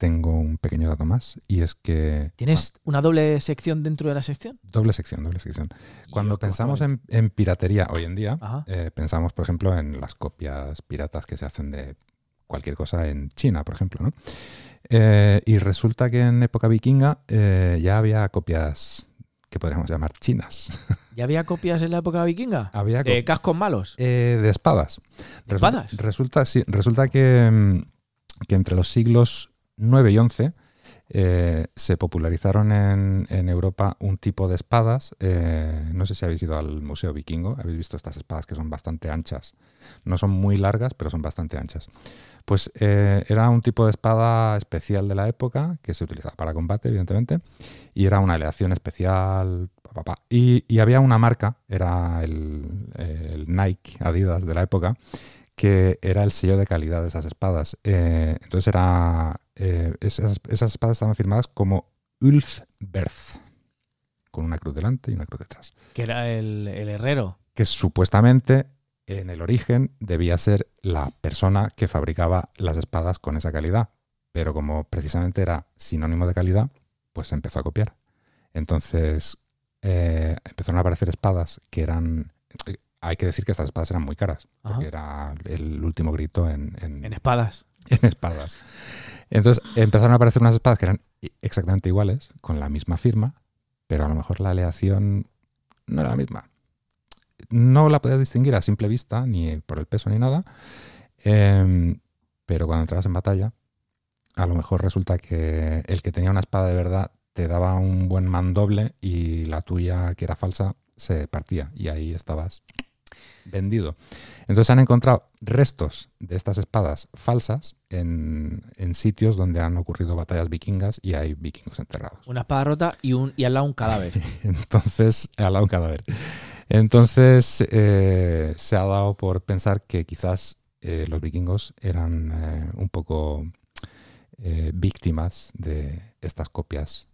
tengo un pequeño dato más, y es que... ¿Tienes una doble sección dentro de la sección? Doble sección, doble sección. Cuando pensamos en, en piratería hoy en día, eh, pensamos, por ejemplo, en las copias piratas que se hacen de cualquier cosa en China, por ejemplo. ¿no? Eh, y resulta que en época vikinga eh, ya había copias que podríamos llamar chinas. [laughs] ¿Ya había copias en la época vikinga? había ¿De co- cascos malos? de espadas. ¿De Resu- espadas? Resulta, sí, resulta que, mm, que entre los siglos 9 y 11 eh, se popularizaron en, en Europa un tipo de espadas. eh, no sé si habéis ido al Museo Vikingo, habéis visto estas espadas que son bastante anchas. No son muy largas, pero son bastante anchas. Pues eh, era un tipo de espada especial de la época que se utilizaba para combate, evidentemente, y era una aleación especial. Y, y había una marca, era el, Nike Adidas de la época, que era el sello de calidad de esas espadas. Entonces era eh, esas, esas espadas estaban firmadas como Ulfberth, con una cruz delante y una cruz detrás. Que era el, el herrero. Que supuestamente en el origen debía ser la persona que fabricaba las espadas con esa calidad. Pero como precisamente era sinónimo de calidad, pues se empezó a copiar. Entonces eh, empezaron a aparecer espadas que eran... eh, Hay que decir que estas espadas eran muy caras, Ajá. porque era el último grito en, en- En espadas. [laughs] en espadas. Entonces empezaron a aparecer unas espadas que eran exactamente iguales, con la misma firma, pero a lo mejor la aleación no era la misma. No la podías distinguir a simple vista, ni por el peso ni nada, em, pero cuando entrabas en batalla, a lo mejor resulta que el que tenía una espada de verdad te daba un buen mandoble y la tuya, que era falsa, se partía y ahí estabas vendido. Entonces han encontrado restos de estas espadas falsas en, en sitios donde han ocurrido batallas vikingas y hay vikingos enterrados. Una espada rota y, un, y al lado un cadáver. [laughs] Entonces, al lado un cadáver. Entonces eh, se ha dado por pensar que quizás eh, los vikingos eran eh, un poco víctimas de estas copias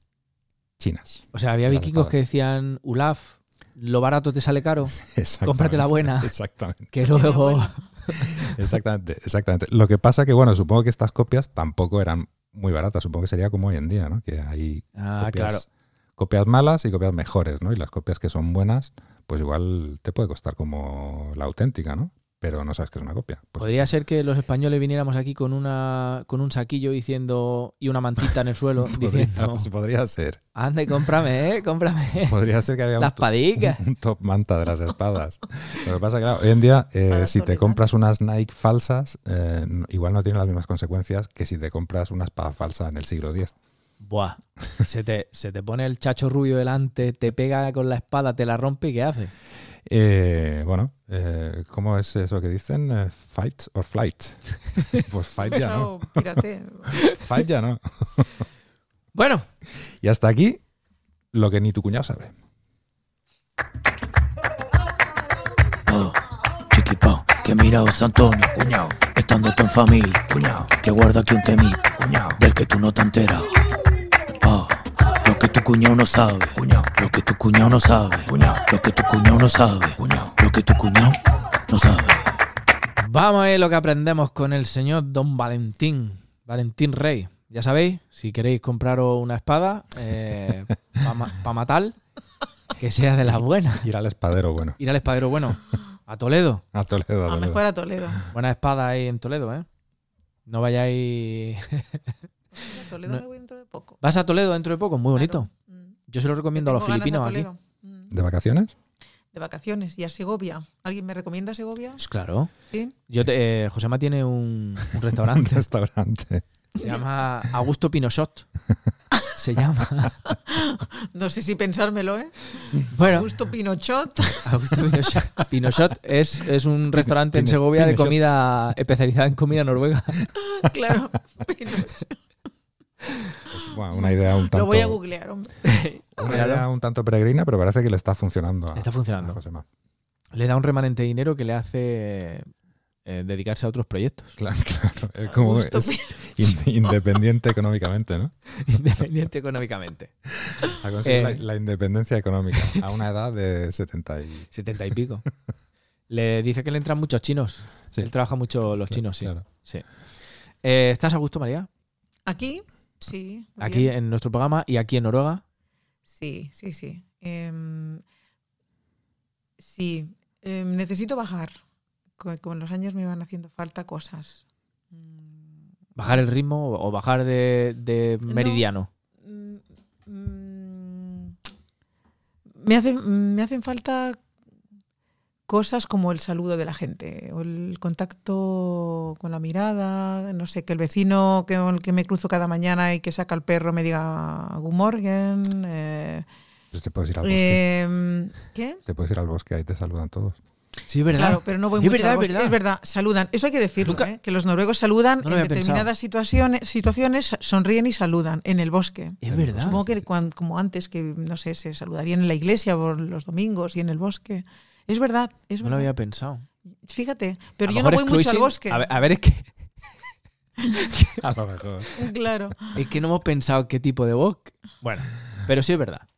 chinas. O sea, había vikingos que decían, Ulaf, lo barato te sale caro, [laughs] cómprate la buena, Exactamente. que luego... [laughs] Exactamente, exactamente. Lo que pasa que, bueno, supongo que estas copias tampoco eran muy baratas. Supongo que sería como hoy en día, ¿no? Que hay Ah, copias, claro. copias malas y copias mejores, ¿no? Y las copias que son buenas, pues igual te puede costar como la auténtica, ¿no? Pero no sabes que es una copia. Pues Podría ser que los españoles viniéramos aquí con una con un saquillo diciendo y una mantita en el suelo [laughs] diciendo, podría, podría ser. ande, cómprame, eh, cómprame Podría ser que había las un, un top manta de las espadas. Lo que pasa que, claro, hoy en día, eh, si te compras unas Nike falsas, eh, igual no tiene las mismas consecuencias que si te compras una espada falsa en el siglo X. Buah. Se te, se te pone el chacho rubio delante, te pega con la espada, te la rompe y ¿qué hace? Eh, bueno, eh, ¿cómo es eso que dicen? Eh, fight or flight. [laughs] pues fight ya no. [laughs] Fight ya no. Bueno, Y hasta aquí lo que ni tu cuñado sabe. Oh, chiquipao, que mira José Antonio, cuñao, estando tú en familia, cuñao, que guarda aquí un temí, cuñao, del que tú no te enteras. Lo que tu cuñado no sabe, cuñao, lo que tu cuñado no sabe, cuñao, lo que tu cuñado no sabe, cuñao, lo que tu cuñado no sabe. vamos a ver lo que aprendemos con el señor Don Valentín, Valentín Rey. Ya sabéis, si queréis compraros una espada para matar, que sea de las buenas. Ir al espadero, bueno. Ir al espadero bueno, a Toledo. A Toledo, a A Toledo. mejor a Toledo. Buena espada ahí en Toledo, ¿eh? No vayáis... [laughs] A Toledo No. me voy dentro de poco. ¿Vas a Toledo dentro de poco? Muy bonito. Claro. Mm. Yo se lo recomiendo a los filipinos aquí. Mm. ¿De vacaciones? De vacaciones. Y a Segovia. ¿Alguien me recomienda Segovia? Pues claro. Sí. Yo te, eh, Josema tiene un, un [laughs] Un restaurante. restaurante. Se llama Augusto Pinochot. Se llama. [laughs] No sé si pensármelo, ¿eh? Bueno, Justo Pinochot. Augusto Pinochot. [laughs] Pinochot es, es un restaurante en Segovia de comida especializada en comida noruega. claro. Pinochot. Bueno, una idea un tanto, Lo voy a googlear, hombre. [laughs] una idea un tanto peregrina, pero parece que le está funcionando. A, Está funcionando. a Josema. Le da un remanente de dinero que le hace eh, dedicarse a otros proyectos. [laughs] Claro, claro. Es como Augusto es in- independiente económicamente, ¿no? [laughs] Independiente económicamente. Ha conseguido Eh. la, la independencia económica a una edad de 70 y... Setenta y pico. Le dice que le entran muchos chinos. Sí. Él trabaja mucho los chinos, sí. Claro. sí. Eh, ¿Estás a gusto, María? Aquí, sí. Aquí bien. en nuestro programa y aquí en Noruega. Sí, sí, sí. Em, sí, em, necesito bajar. Co- Con los años me van haciendo falta cosas. Mm, ¿Bajar el ritmo o bajar de, de No. meridiano? mm, mm, me, hace- me hacen falta cosas como el saludo de la gente o el contacto con la mirada, no sé, que el vecino que- con el que me cruzo cada mañana y que saca el perro me diga Good morning. eh, Pues te puedes ir al bosque. em, ¿Qué? Te puedes ir al bosque, ahí te saludan todos. Sí, es verdad. Claro, pero no voy Es mucho verdad, al es bosque. verdad. Es verdad, saludan. Eso hay que decirlo, Nunca- ¿eh? que los noruegos saludan No lo en determinadas situaciones, situaciones, sonríen y saludan en el bosque. Es verdad. Supongo que como antes, que no sé, se saludarían en la iglesia por los domingos y en el bosque. Es verdad, es No lo verdad. había pensado. Fíjate, pero yo no voy mucho al bosque. A ver, a ver, es que, [laughs] A lo mejor. Claro. es que no hemos pensado qué tipo de bosque. Bueno, pero sí es verdad.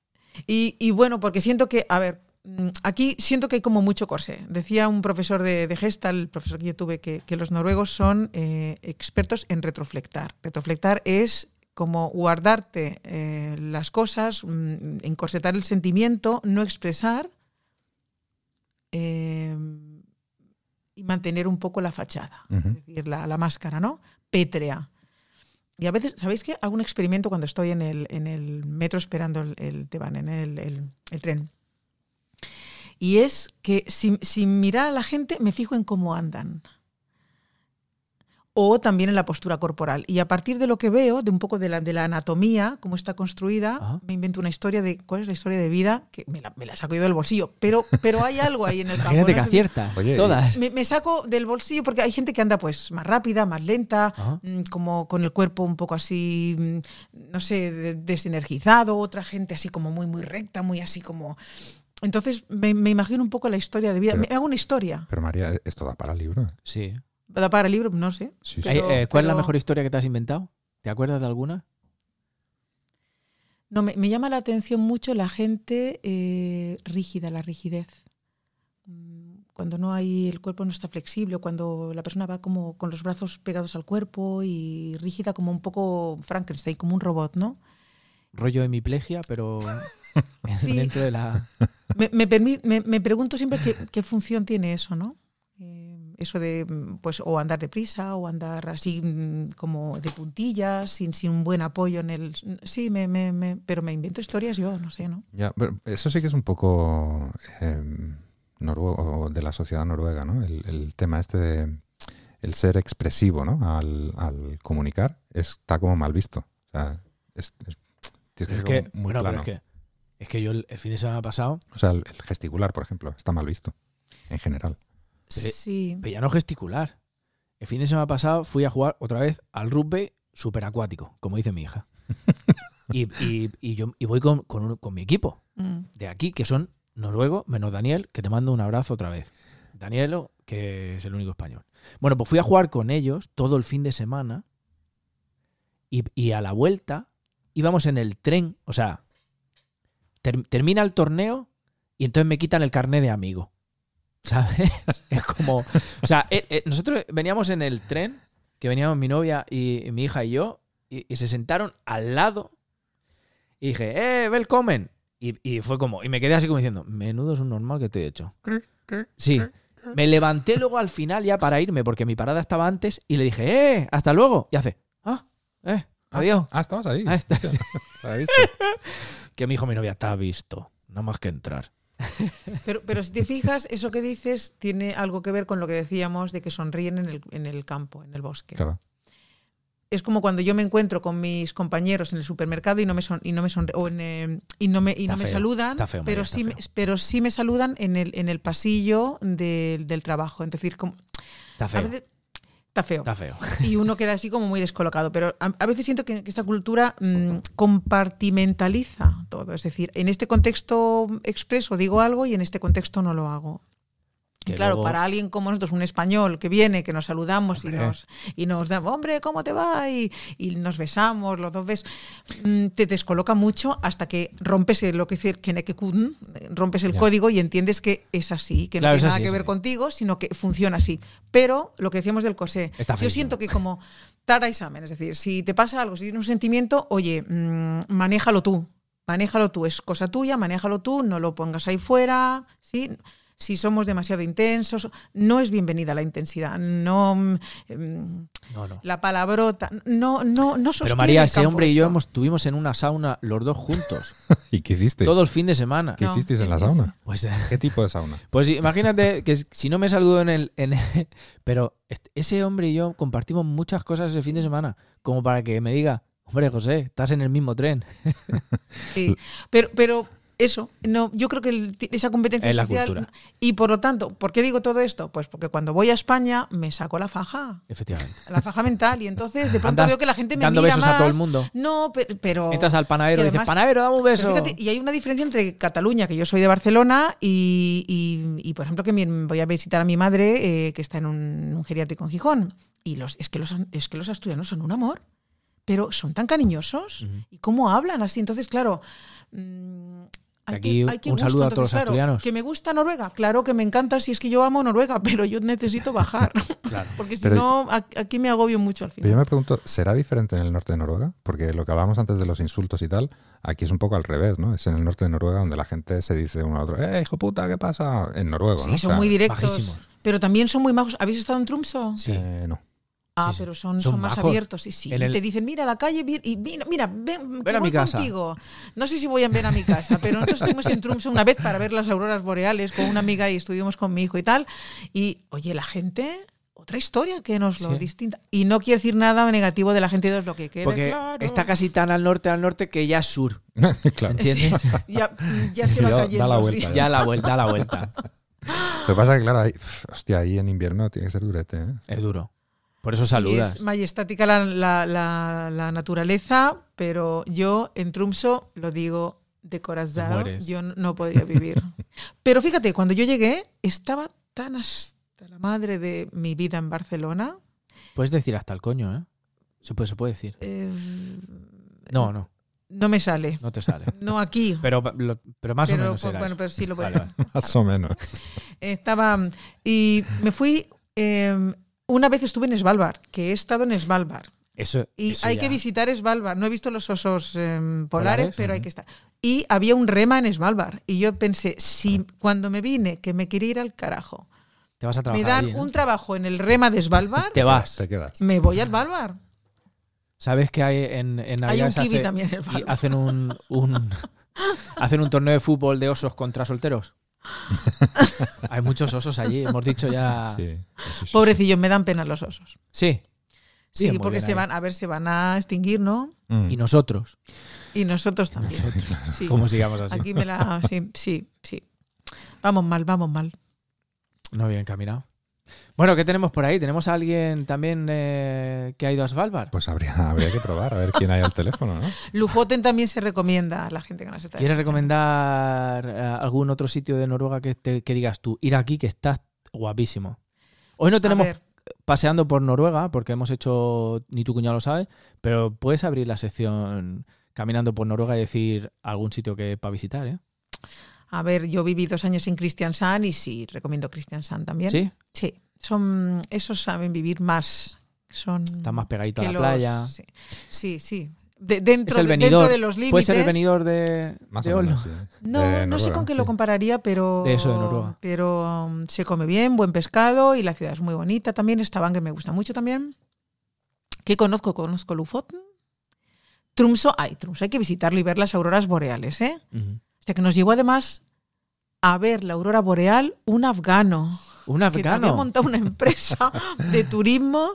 Y, y bueno, porque siento que, a ver, mm, aquí siento que hay como mucho corsé. Decía un profesor de, de Gestalt, el profesor que yo tuve, que, que los noruegos son eh, expertos en retroflectar. Retroflectar es como guardarte eh, las cosas, mm, encorsetar el sentimiento, no expresar eh, y mantener un poco la fachada, es decir, la, la máscara, ¿no? Pétrea. Y a veces, ¿sabéis qué? Hago un experimento cuando estoy en el, en el metro esperando el, el te van, en el, el- el tren. Y es que sin, sin mirar a la gente me fijo en cómo andan. O también en la postura corporal. Y a partir de lo que veo, de un poco de la, de la anatomía, cómo está construida, Ajá. me invento una historia de cuál es la historia de vida, que me la, me la saco yo del bolsillo. Pero, pero hay algo ahí en el [laughs] campo. Imagínate que ¿no? Es- aciertas. Oye, todas. me, me saco del bolsillo porque hay gente que anda pues más rápida, más lenta, Ajá. mm, como con el cuerpo un poco así, mm, no sé, de- desenergizado, otra gente así como muy, muy recta, muy así como... Entonces me, me imagino un poco la historia de vida. Pero- me hago una historia. Pero María, esto da para libro. Sí. ¿Da para el libro? No sé. Sí, sí. Pero- Eh, eh, ¿Cuál es la mejor historia que te has inventado? ¿Te acuerdas de alguna? No, me, me llama la atención mucho la gente eh, rígida, la rigidez. Mm, Cuando no hay, el cuerpo no está flexible, o cuando la persona va como con los brazos pegados al cuerpo y rígida como un poco Frankenstein, como un robot, ¿no? Rollo hemiplegia, pero [laughs] Sí. dentro de la... Me, me- me pregunto siempre qué, qué función tiene eso, ¿no? Eso de, mm, pues, o andar deprisa, o andar así mm, como de puntillas, sin, sin un buen apoyo en el... Sí, me, me, me- pero me invento historias yo, no sé, ¿no? Ya, pero eso sí que es un poco eh, noruego, o de la sociedad noruega, ¿no? El, el tema este de el ser expresivo, ¿no? Al, al comunicar está como mal visto. O sea, es- es- tienes que Es ser que, como muy bueno, pero plano. es que, es que yo el, el fin de semana pasado, O sea, el, el gesticular, por ejemplo, está mal visto. En general. Sí. pero ya no gesticular. El fin de semana pasado fui a jugar otra vez al rugby superacuático, como dice mi hija. [laughs] y, y- y yo y voy con, con un- con mi equipo Mm. de aquí, que son noruegos, menos Daniel, que te mando un abrazo otra vez. Danielo, que es el único español. Bueno, pues fui a jugar con ellos todo el fin de semana y, y a la vuelta íbamos en el tren, o sea, ter- termina el torneo y entonces me quitan el carnet de amigo. ¿Sabes? [laughs] Es como... O sea, eh, eh, nosotros veníamos en el tren, que veníamos mi novia y, y mi hija y yo, y, y se sentaron al lado y dije, ¡eh, welcome! Y, y fue como, y me quedé así como diciendo, menudo es un normal que te he hecho. Sí. Me levanté luego al final ya para irme, porque mi parada estaba antes, y le dije, ¡eh! ¡Hasta luego! Y hace, ¡ah! ¡eh! ¡Adiós! Ah, estabas ahí. Ah. [laughs] [laughs] Que me dijo mi novia, te ha visto, nada más que entrar. [laughs] Pero, pero si te fijas, eso que dices tiene algo que ver con lo que decíamos de que sonríen en el, en el campo, en el bosque. Claro. Es como cuando yo me encuentro con mis compañeros en el supermercado y no me son, y no me sonre- o en, eh, y no me, y no me feo, saludan, está feo, María, pero sí me- pero sí me saludan en el, en el pasillo del, del trabajo. Es decir, como, Está a feo. veces- está feo. Está feo. [laughs] y uno queda así como muy descolocado. Pero a, a veces siento que, que esta cultura mm, compartimentaliza todo. Es decir, en este contexto expreso digo algo y en este contexto no lo hago. Que claro, luego- para alguien como nosotros, un español que viene, que nos saludamos y nos, y nos da, hombre, ¿cómo te va? Y, y nos besamos, los dos ves, mm, te descoloca mucho hasta que rompes el, lo que dice Kenekekun, rompes el Ya. código y entiendes que es así, que Claro, no tiene nada así, que ver así. contigo, sino que funciona así. Pero lo que decíamos del cosé, Está yo siento que como Tara examen, es decir, si te pasa algo, si tienes un sentimiento, oye, mm, manéjalo tú, manéjalo tú, es cosa tuya, manéjalo tú, no lo pongas ahí fuera, ¿sí? Si somos demasiado intensos, no es bienvenida la intensidad, no mm, em, No, no. la palabrota, no, no, no Pero María, el ese hombre y yo hemos, estuvimos en una sauna los dos juntos, [laughs] ¿Y qué hicisteis? todo el fin de semana. ¿Qué No, hicisteis en la sauna? Pues, eh, ¿Qué tipo de sauna? [laughs] pues imagínate que si no me saludó en el, en el- [laughs] Pero ese hombre y yo compartimos muchas cosas ese fin de semana, como para que me diga, hombre, José, estás en el mismo tren. Sí, pero, pero eso, no, yo creo que el- esa competencia Es la social. cultura. Y por lo tanto, ¿por qué digo todo esto? Pues porque cuando voy a España me saco la faja. Efectivamente. La faja mental. Y entonces de pronto Andas veo que la gente me dando mira besos a todo el mundo. No, pe- pero. Entras al panadero y dices, panadero, dame un pero beso. fíjate, y hay una diferencia entre Cataluña, que yo soy de Barcelona, y, y- y, por ejemplo, que voy a visitar a mi madre, eh, que está en un, un geriátrico en Gijón. Y los, es, que los, es que los asturianos son un amor, pero son tan cariñosos. ¿Y cómo hablan así? Entonces, claro. Mm, hay Aquí que- hay que un gusto. saludo a Entonces, todos los claro, asturianos. Que me gusta Noruega, claro que me encanta si es que yo amo Noruega, [laughs] pero yo necesito bajar. [laughs] Claro. Porque si Pero- no, aquí me agobio mucho al Pero final. yo me pregunto, ¿será diferente en el norte de Noruega? Porque lo que hablábamos antes de los insultos y tal, aquí es un poco al revés, ¿no? Es en el norte de Noruega donde la gente se dice uno a otro, ¡eh, hijo puta, qué pasa! En noruego, Sí, ¿no? son O sea, muy directos. bajísimos. Pero también son muy majos. ¿Habéis estado en Trumso? Sí. eh, no. Ah, Sí, sí. pero son, Son son más majos. abiertos, sí, sí. El- te dicen, mira la calle y mira, mira ven, Ven a voy mi casa. contigo. No sé si voy a ver a mi casa, pero nosotros estuvimos en una vez para ver las auroras boreales con una amiga y estuvimos con mi hijo y tal. Y, oye, la gente, otra historia que nos lo Sí. distinta. Y no quiero decir nada negativo de la gente de lo que quede Porque claro. está casi tan al norte, al norte, que ya es sur. [laughs] claro. ¿Entiendes? [laughs] Ya, ya se va Ya da cayendo. la sí. vuelta, ya la vuelta, da la vuelta. [laughs] Lo que pasa es que, claro, ahí, hostia, ahí en invierno tiene que ser durete, ¿eh? Es duro. Por eso Sí, saludas. es majestática la, la- la- la naturaleza, pero yo en Trumso lo digo de corazón, yo no- podría vivir. [laughs] pero fíjate, cuando yo llegué, estaba tan hasta la madre de mi vida en Barcelona. Puedes decir hasta el coño, ¿eh? Se puede, se puede decir. eh, No, no, no me sale. no te sale. No aquí. Pero, lo- pero más pero, o menos bueno, pero sí lo voy Vale. [laughs] Más o menos. Estaba. Y me fui. eh, una vez estuve en Svalbard, que he estado en Svalbard. Eso, Y eso hay ya- que visitar Svalbard. No he visto los osos em, polares, ¿Polares? pero hay que estar. Y había un rema en Svalbard. Y yo pensé, si cuando me vine, que me quería ir al carajo, Te vas a me trabajar dan allí, ¿no? un trabajo en el rema de Svalbard, Te vas. Te quedas. me voy al Svalbard. ¿Sabes que hay en, en Hay un kiwi hace- también en y Svalbard. hacen un, un- [laughs] hacen un torneo de fútbol de osos contra solteros? [laughs] hay muchos osos allí, hemos dicho ya. Sí, sí, sí, sí. Pobrecillos, me dan pena los osos. Sí, Sí, porque se ahí. van, a ver, se van a extinguir, ¿no? Mm. Y nosotros, Y nosotros también. Sí. ¿cómo sigamos así? Aquí me la. Sí, sí, sí. Vamos mal, vamos mal. No bien caminado. Bueno, ¿qué tenemos por ahí? ¿Tenemos a alguien también eh, que ha ido a Svalbard? Pues habría, habría que probar, a ver quién hay al teléfono, ¿no? [laughs] Lufoten también se recomienda a la gente que nos está ¿Quieres recomendar eh, algún otro sitio de Noruega que, te- que digas tú, ir aquí que está guapísimo? Hoy no tenemos paseando por Noruega, porque hemos hecho, ni tu cuñado lo sabe, pero puedes abrir la sección caminando por Noruega y decir algún sitio que para visitar, ¿eh? A ver, yo viví dos años en Kristiansand y sí, recomiendo Kristiansand también. ¿Sí? Sí. Son, esos saben vivir más. Son Está más pegadito a que la los- playa. Sí, sí. sí. De- dentro, Es el de, venidor. dentro de los límites. Puede ser el venidor de, Más de o Oslo. menos, sí. No, De no sé con qué lo compararía, pero. De eso, de Noruega. Pero um, se come bien, buen pescado y la ciudad es muy bonita también. Stavanger me gusta mucho también. ¿Qué conozco? Conozco Lofoten. Trumso, ay, Trumso, hay que visitarlo y ver las auroras boreales, ¿eh? O sea, que nos llevó además a ver la aurora boreal un afgano. Un que había afgano. montado una empresa [laughs] de turismo.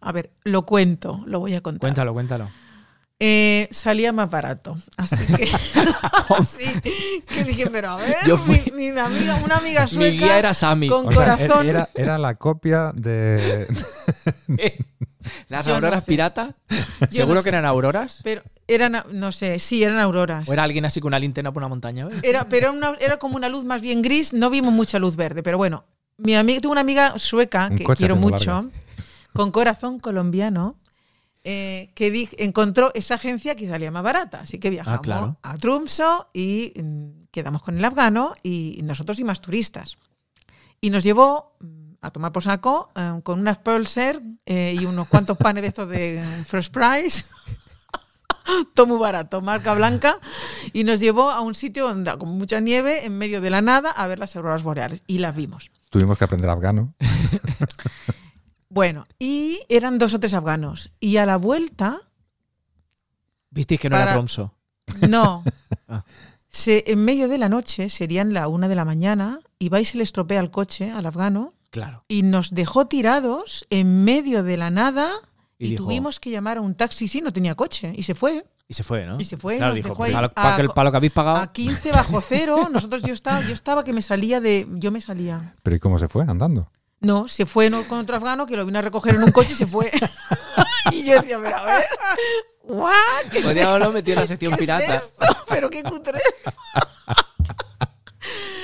A ver, lo cuento, lo voy a contar. Cuéntalo, cuéntalo. Eh, salía más barato. Así que, [laughs] [laughs] así que dije, pero a ver, Yo fui- mi, mi amiga, una amiga Mi sueca guía era Sami. con O sea, corazón. era, era la copia de. ¿Las Yo no auroras sé. pirata? [laughs] ¿Seguro no que sé. eran auroras? Pero eran, no sé, sí, eran auroras. ¿O era alguien así con una linterna por una montaña? ¿ves? Era, pero era, una- era como una luz más bien gris, no vimos mucha luz verde, pero bueno, mi amiga, tengo una amiga sueca Un que coche quiero haciendo mucho, largas. con corazón colombiano, eh, que di- encontró esa agencia que salía más barata. Así que viajamos Ah, claro. a Tromsø y mm, quedamos con el afgano y nosotros y más turistas. Y nos llevó mm, a tomar por saco eh, con unas pulser eh, y unos cuantos panes de estos de eh, First Price. Todo muy barato, marca blanca, y nos llevó a un sitio donde, con mucha nieve, en medio de la nada, a ver las auroras boreales. Y las vimos. Tuvimos que aprender afgano. [laughs] Bueno, y eran dos o tres afganos. Y a la vuelta, ¿Visteis que no era Tromso? no. [laughs] Ah. Se, en medio de la noche, serían la una de la mañana, y va y se le estropea el coche al afgano Claro. y nos dejó tirados en medio de la nada Y y, dijo- tuvimos que llamar a un taxi. Sí, no tenía coche y se fue. Y se fue, ¿no? Y se fue, Claro, nos dijo, dejó ahí para, el palo que habéis pagado. A 15 bajo cero, nosotros yo estaba, yo estaba que me salía de. Yo me salía. Pero ¿y cómo se fue? Andando. No, se fue con otro afgano que lo vino a recoger en un coche y se fue. [laughs] y yo decía, pero a ver, ¿what? ¿Qué Podría haberlo metido en la sección ¿Qué es pirata. esto? [laughs] Pero qué cutre.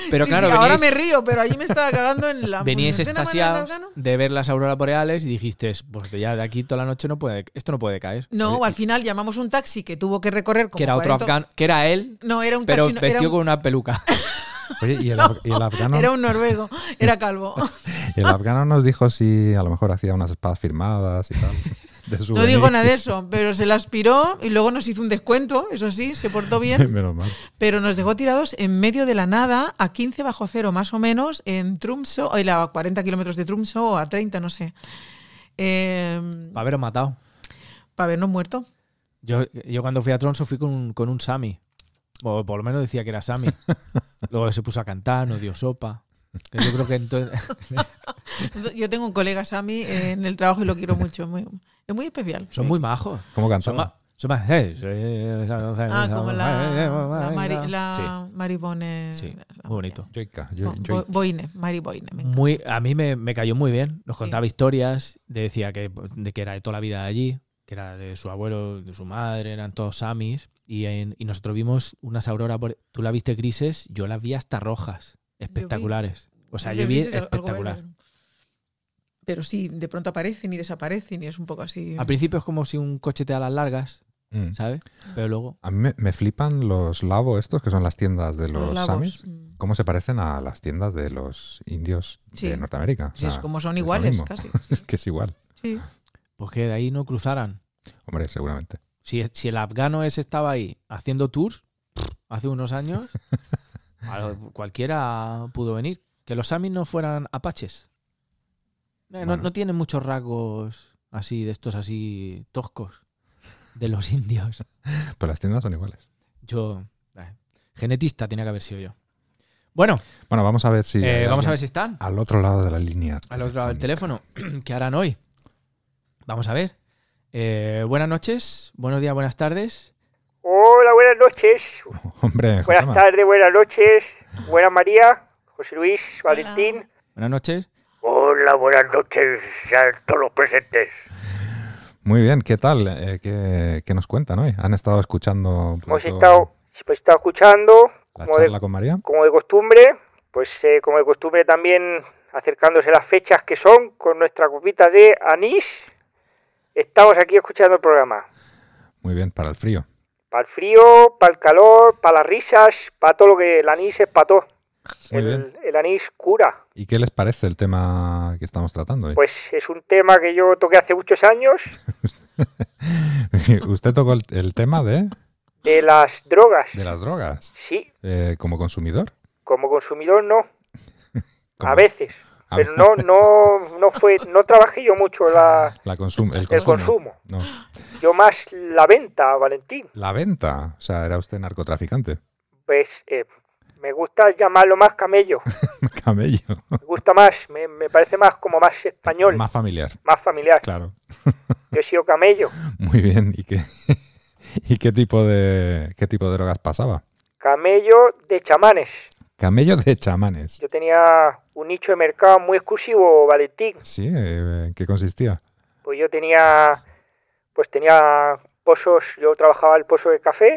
Pero Sí, claro, sí, ahora me río, pero allí me estaba cagando en la. veníais extasiados de ver las auroras boreales y dijiste, pues ya de aquí toda la noche no puede, esto no puede caer. No, al final llamamos un taxi que tuvo que recorrer como que era otro 40 afgano, que era él, No, era un pero taxi, no, vestido era, un, con una peluca. [laughs] Oye, ¿y el, af- y el afgano, era un noruego, era [laughs] calvo. el afgano nos dijo si a lo mejor hacía unas espadas firmadas y tal. [laughs] De No digo nada de eso, pero se la aspiró y luego nos hizo un descuento, eso sí, se portó bien. [laughs] Menos mal. pero nos dejó tirados en medio de la nada, a 15 bajo cero más o menos, en Trumso, o a 40 kilómetros de Trumso o a 30, no sé. Eh, Para haberos matado. para habernos muerto. Yo, yo cuando fui a Tronso fui con un, con un Sami. O por lo menos decía que era Sami. [laughs] Luego se puso a cantar, nos dio sopa. Que yo creo que entonces. [laughs] Yo tengo un colega, Sami, en el trabajo y lo quiero mucho. muy- es muy especial. Son muy majos. ¿Cómo Son más. Son más eh, Ah, como la, la, Mari, la Sí. Maribone. Sí, muy bonito. Joica, Bo- Joi- Boine, Mari Boine. me encanta. Muy, a mí me, me cayó muy bien. Nos Sí. contaba historias. de- decía que, de que era de toda la vida de allí. Que era de su abuelo, de su madre. Eran todos samis. Y, en- y nosotros vimos unas auroras. Tú la viste grises. Yo las vi hasta rojas. Espectaculares. O sea, [laughs] yo vi espectacular. Pero sí, de pronto aparecen y desaparecen y es un poco así. Al principio es como si un coche te da las largas, Mm. ¿sabes? Pero luego. A mí me, me flipan los lavo estos, que son las tiendas de los, lavos. samis. Mm. ¿Cómo se parecen a las tiendas de los indios Sí. de Norteamérica? O Sí, es como son iguales, casi. [laughs] Es que es igual. Sí. Pues que de ahí no cruzaran. Hombre, seguramente. Si, si el afgano ese estaba ahí haciendo tours hace unos años, [laughs] a- cualquiera pudo venir. Que los samis no fueran apaches. Eh, no, Bueno. no tienen muchos rasgos así, de estos así toscos de los [laughs] indios. Pero las tiendas son iguales. Yo. eh, genetista tenía que haber sido yo. Bueno, Bueno, vamos a ver si. eh, vamos a ver si están. Al otro lado de la línea. Al otro lado del teléfono. [clears throat] ¿Qué harán hoy? Vamos a ver. Eh, buenas noches, buenos días, buenas tardes. Hola, buenas noches. [laughs] Hombre, Buenas tardes, buenas noches. Buenas María, José Luis, Valentín. Buenas noches. Hola, buenas noches a todos los presentes. Muy bien, ¿qué tal? Eh, ¿qué, qué nos cuentan hoy? ¿Han estado escuchando un Hemos estado, hemos estado escuchando, la como de, charla con María? como de costumbre, pues eh, como de costumbre también acercándose las fechas que son con nuestra copita de anís. Estamos aquí escuchando el programa. Muy bien, para el frío. Para el frío, para el calor, para las risas, para todo lo que el anís es para todo. Muy El, bien. el anís cura. ¿Y qué les parece el tema que estamos tratando hoy? Pues es un tema que yo toqué hace muchos años, [laughs] Usted tocó el, el tema de, de las drogas. de las drogas. Sí, Eh, como consumidor. como consumidor no, [laughs] a veces. [laughs] A Pero no, no, no fue, no trabajé yo mucho la, La consum el el consumo. consumo. No. Yo más la venta, Valentín. La venta. O sea, era usted narcotraficante. Pues eh, me gusta llamarlo más camello. [laughs] Camello. Me gusta más, me, me parece más como más español, más, Más familiar. familiar. Claro. [laughs] Yo he sido camello. Muy bien. ¿Y qué, [laughs] ¿Y qué tipo de qué tipo de drogas pasaba? Camello de chamanes. Camello de chamanes. Yo tenía un nicho de mercado muy exclusivo, Valentín. Sí, eh, ¿en qué consistía? Pues yo tenía, pues tenía pozos, yo trabajaba el pozo de café,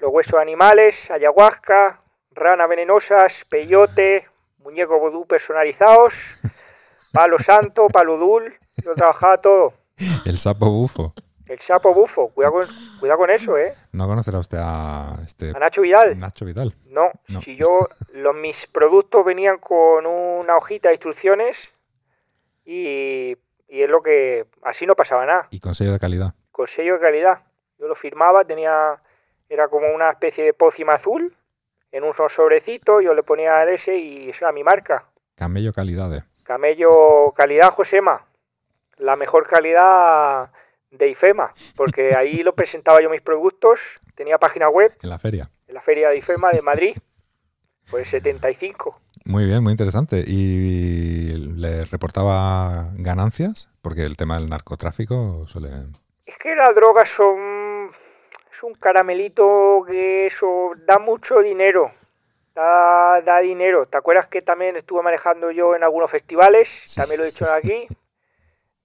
los huesos de animales, ayahuasca, ranas venenosas, peyote, muñecos vodú personalizados, [laughs] palo santo, palo dul, yo trabajaba todo. El sapo bufo. El sapo bufo, cuidado con, cuidado con eso, ¿eh? ¿No conocerá usted a este A Nacho Vidal. Nacho Vidal? No, No. si yo, los, mis productos venían con una hojita de instrucciones y, y es lo que, así no pasaba nada. Y con sello de calidad. con sello de calidad. Yo lo firmaba, tenía, era como una especie de pócima azul en un sobrecito, yo le ponía el S y era mi marca. Camello calidad. eh. Camello calidad Josema, la mejor calidad de IFEMA, porque [laughs] ahí lo presentaba yo mis productos, tenía página web En la feria. en la feria de IFEMA de Madrid, por el 75. Muy bien, muy interesante. ¿Y le reportaba ganancias? Porque el tema del narcotráfico suele... Es que las drogas son. Es un caramelito que eso da mucho dinero. Da, da dinero. ¿Te acuerdas que también estuve manejando yo en algunos festivales? Sí. También lo he dicho aquí.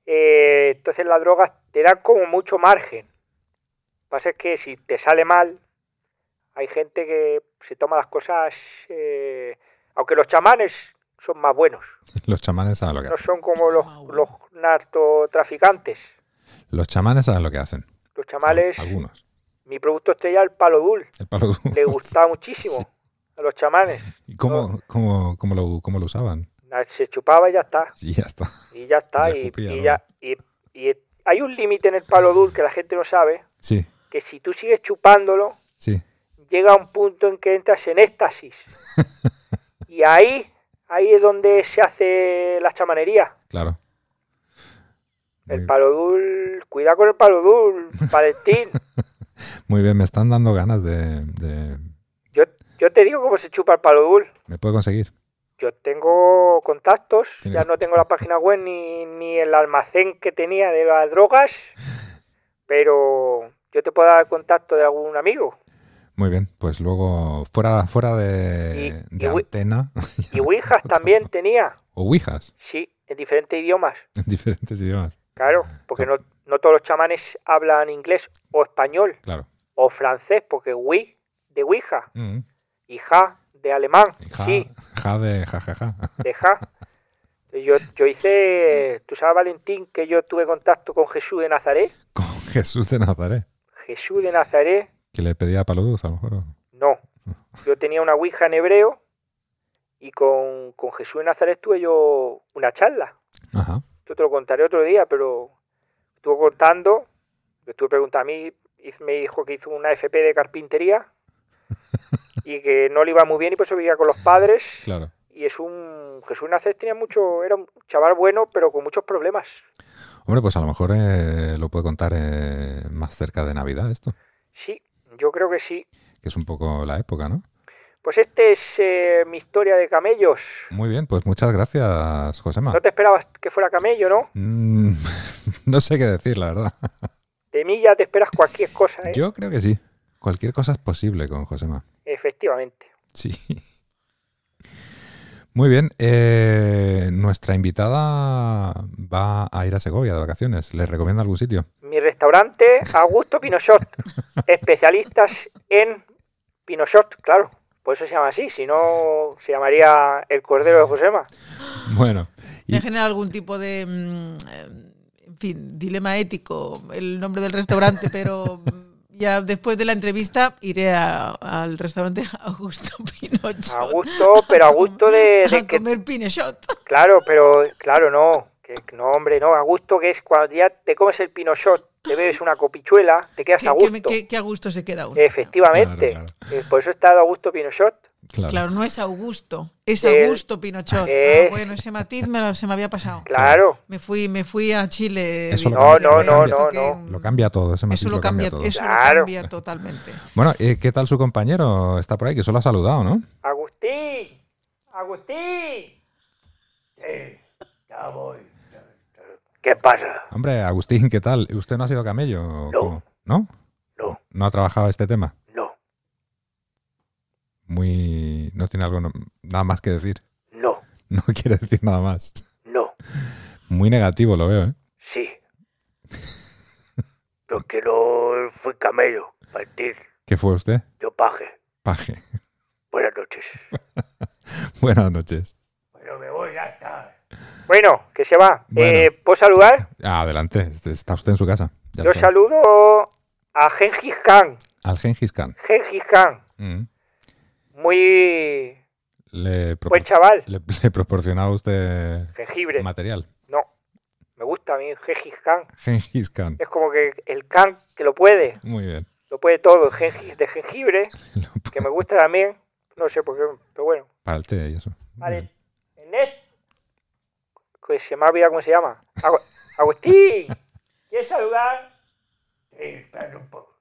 Eh, entonces las drogas te dan como mucho margen. Lo que pasa es que si te sale mal, hay gente que se toma las cosas. eh, aunque los chamanes son más buenos. Los chamanes saben lo que No hacen. son como los, los narcotraficantes. Los chamanes saben lo que hacen. Los chamales. Algunos. Mi producto estrella, el palo dul, El palo duro. le gustaba muchísimo [laughs] a los chamanes. ¿Y cómo, cómo, cómo lo, cómo lo usaban? Se chupaba y ya está. Y ya está. Y ya está. Y, escupía, y ¿no? ya, y, y hay un límite en el palo dul que la gente no sabe, Sí, que si tú sigues chupándolo, sí. llega un punto en que entras en éxtasis. [laughs] y ahí, ahí es donde se hace la chamanería. Claro. El palo dul, cuidado con el palo dul, Valentín. [laughs] muy bien, me están dando ganas de, de- Yo, yo te digo cómo se chupa el palo dul. ¿Me puedo conseguir? Yo tengo contactos, Tienes ya no tengo la página web ni, ni el almacén que tenía de las drogas, pero yo te puedo dar el contacto de algún amigo. Muy bien, pues luego fuera, fuera de, Y- de y antena [laughs] Y Ouijas también tenía, o ouijas sí, en diferentes idiomas, en diferentes idiomas. Claro, porque no, no todos los chamanes hablan inglés o español Claro. o francés, porque Wii de Ouija Mm. y Ja de alemán, Y Ja, sí, ja de jajaja. de Ja. Yo, yo hice, tú sabes Valentín, que yo tuve contacto con Jesús de Nazaret. Con Jesús de Nazaret. Jesús de Nazaret Que le pedía paluduz, a lo mejor. No. Yo tenía una Ouija en hebreo y con, con Jesús de Nazaret tuve yo una charla. Ajá. Yo te lo contaré otro día, pero estuvo contando, estuve preguntando a mí, me dijo que hizo una FP de carpintería [laughs] y que no le iba muy bien y por eso vivía con los padres. Claro. Y es un... Jesús Nazaret tenía mucho... Era un chaval bueno, pero con muchos problemas. Hombre, pues a lo mejor eh, lo puede contar eh, más cerca de Navidad esto, Sí, yo creo que sí. que es un poco la época, ¿no? Pues este es eh, mi historia de camellos. Muy bien, pues muchas gracias, Josema. No te esperabas que fuera camello, ¿no? Mm, [laughs] no sé qué decir, la verdad. De mí ya te esperas cualquier cosa, ¿eh? Yo creo que sí. Cualquier cosa es posible con Josema. Efectivamente. Sí. Muy bien. eh, nuestra invitada va a ir a Segovia de vacaciones. ¿Les recomienda algún sitio? Mi restaurante, Augusto Pinochot. [laughs] Especialistas en Pinochot, claro. Por eso se llama así. Si no, se llamaría El Cordero de Josema. [gasps] Bueno. y- ¿Me genera algún tipo de, mm, eh, en fin, dilema ético el nombre del restaurante, pero mm, ya después de la entrevista iré a- al restaurante Augusto Pinochet. A gusto, pero a gusto de, de [laughs] a que... comer Pinochet. Claro, pero claro, no. Que, no, hombre, no. A gusto que es cuando ya te comes el Pinochot, te bebes una copichuela, te quedas ¿Qué, a gusto. qué- qué a gusto se queda uno? Efectivamente. Claro, Eh, Por eso está Augusto Pinochot. claro. Claro, no es Augusto, es Eh, Augusto Pinochet. eh. Ah, bueno, ese matiz me, lo- se me había pasado. Claro. Me fui, me fui a Chile. Eso lo digamos, cambia- No, no, no, no. mm, Lo cambia todo. Ese matiz Eso lo cambia, todo. eso lo Claro. cambia totalmente. Bueno, eh, ¿qué tal su compañero? Está por ahí, que solo ha saludado, ¿no? Agustín. Agustín. Ya voy. ¿Qué pasa? Hombre, Agustín, ¿qué tal? ¿Usted no ha sido camello? No. cómo? ¿No? No, ¿No ha trabajado este tema? no, Muy... No tiene algo... nada más que decir. no, [laughs] No quiere decir nada más. no. Muy negativo lo veo, ¿eh? Sí. Lo que no fui camello. Partir. ¿Qué fue usted? Yo paje. Paje. [laughs] Buenas noches. Buenas noches. Bueno, me voy, ya está. Bueno, que se va. Bueno. Eh, ¿Puedo saludar? Ah, adelante, este- está usted en su casa. Ya Yo saludo a Gengis Khan. Al Gengis Khan. Gengis Khan. Mm. Muy Le, buen chaval. le, [laughs] le proporcionaba usted Jengibre. material. No. Me gusta a mí Gengis Khan. Gengis Khan. Es como que el Khan que lo puede. Muy bien. Lo puede todo. Gengis de jengibre. [laughs] Que me gusta también. No sé por qué. Pero bueno. Para el té y eso. Vale. Ernest. Que se me ha olvidado cómo se llama. Agu- [laughs] Agustín. ¿Quieres saludar? Sí, un poco.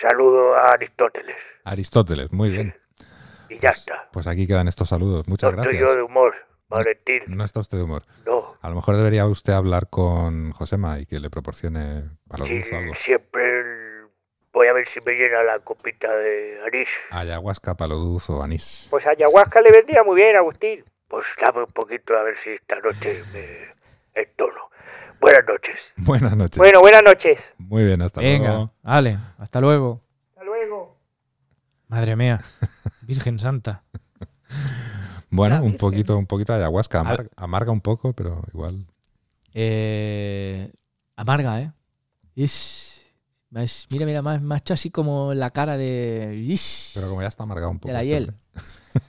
Saludo a Aristóteles. Aristóteles, muy bien. Y ya está. Pues aquí quedan estos saludos. No Muchas estoy gracias. yo de humor, Valentín. No está usted de humor. No. A lo mejor debería usted hablar con Josema y que le proporcione para Sí, o algo. siempre el- voy a ver si me llena la copita de anís. Ayahuasca, paloduz o anís. Pues ayahuasca le vendría muy bien, Agustín. Pues dame un poquito a ver si esta noche me entono. Buenas noches. [laughs] Buenas noches. Bueno, buenas noches. Muy bien, hasta Venga, luego. vale, hasta luego. Hasta luego. Madre mía, Virgen Santa. [laughs] Bueno, un poquito, un poquito de ayahuasca. Amarga, amarga un poco, pero igual. Eh, amarga, ¿eh? Más- mira, mira, más, más así como la cara de... Ish. Pero como ya está amargado un poco. de la este hiel. hombre.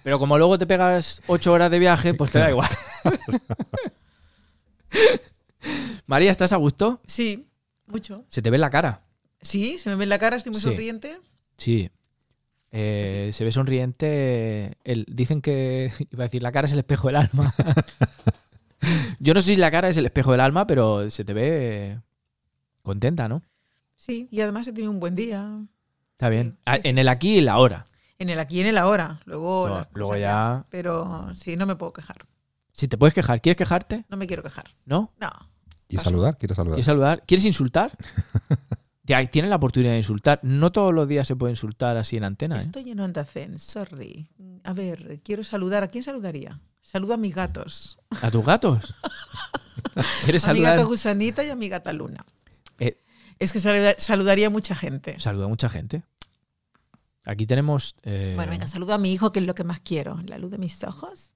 Pero como luego te pegas ocho horas de viaje, pues te da igual. [laughs] María, ¿estás a gusto? Sí, mucho. Se te ve en la cara. Sí, se me ve en la cara, estoy muy Sí. sonriente. Sí. Eh, Se ve sonriente. El, dicen que. [laughs] Iba a decir, la cara es el espejo del alma. [laughs] Yo no sé si la cara es el espejo del alma, pero se te ve contenta, ¿no? Sí, y además he tenido un buen día. Está bien. Sí, Ah, sí, En el aquí y el ahora. En el aquí y en el ahora. Luego, No, luego ya- Pero sí, no me puedo quejar. Si te puedes quejar, ¿quieres quejarte? No me quiero quejar. ¿No? No. ¿Y Paso. saludar? ¿Quieres saludar? ¿Quieres saludar? ¿Quieres insultar? [laughs] Tienes la oportunidad de insultar. No todos los días se puede insultar así en antena, ¿eh? Estoy en Onda Zen, sorry. A ver, quiero saludar. ¿A quién saludaría? Saludo a mis gatos. ¿A tus gatos? [laughs] ¿Quieres A mi gata Gusanita y a mi gata Luna. Eh. Es que saluda- saludaría a mucha gente. Saluda a mucha gente. Aquí tenemos. eh, Bueno, venga, saludo a mi hijo, que es lo que más quiero. La luz de mis ojos.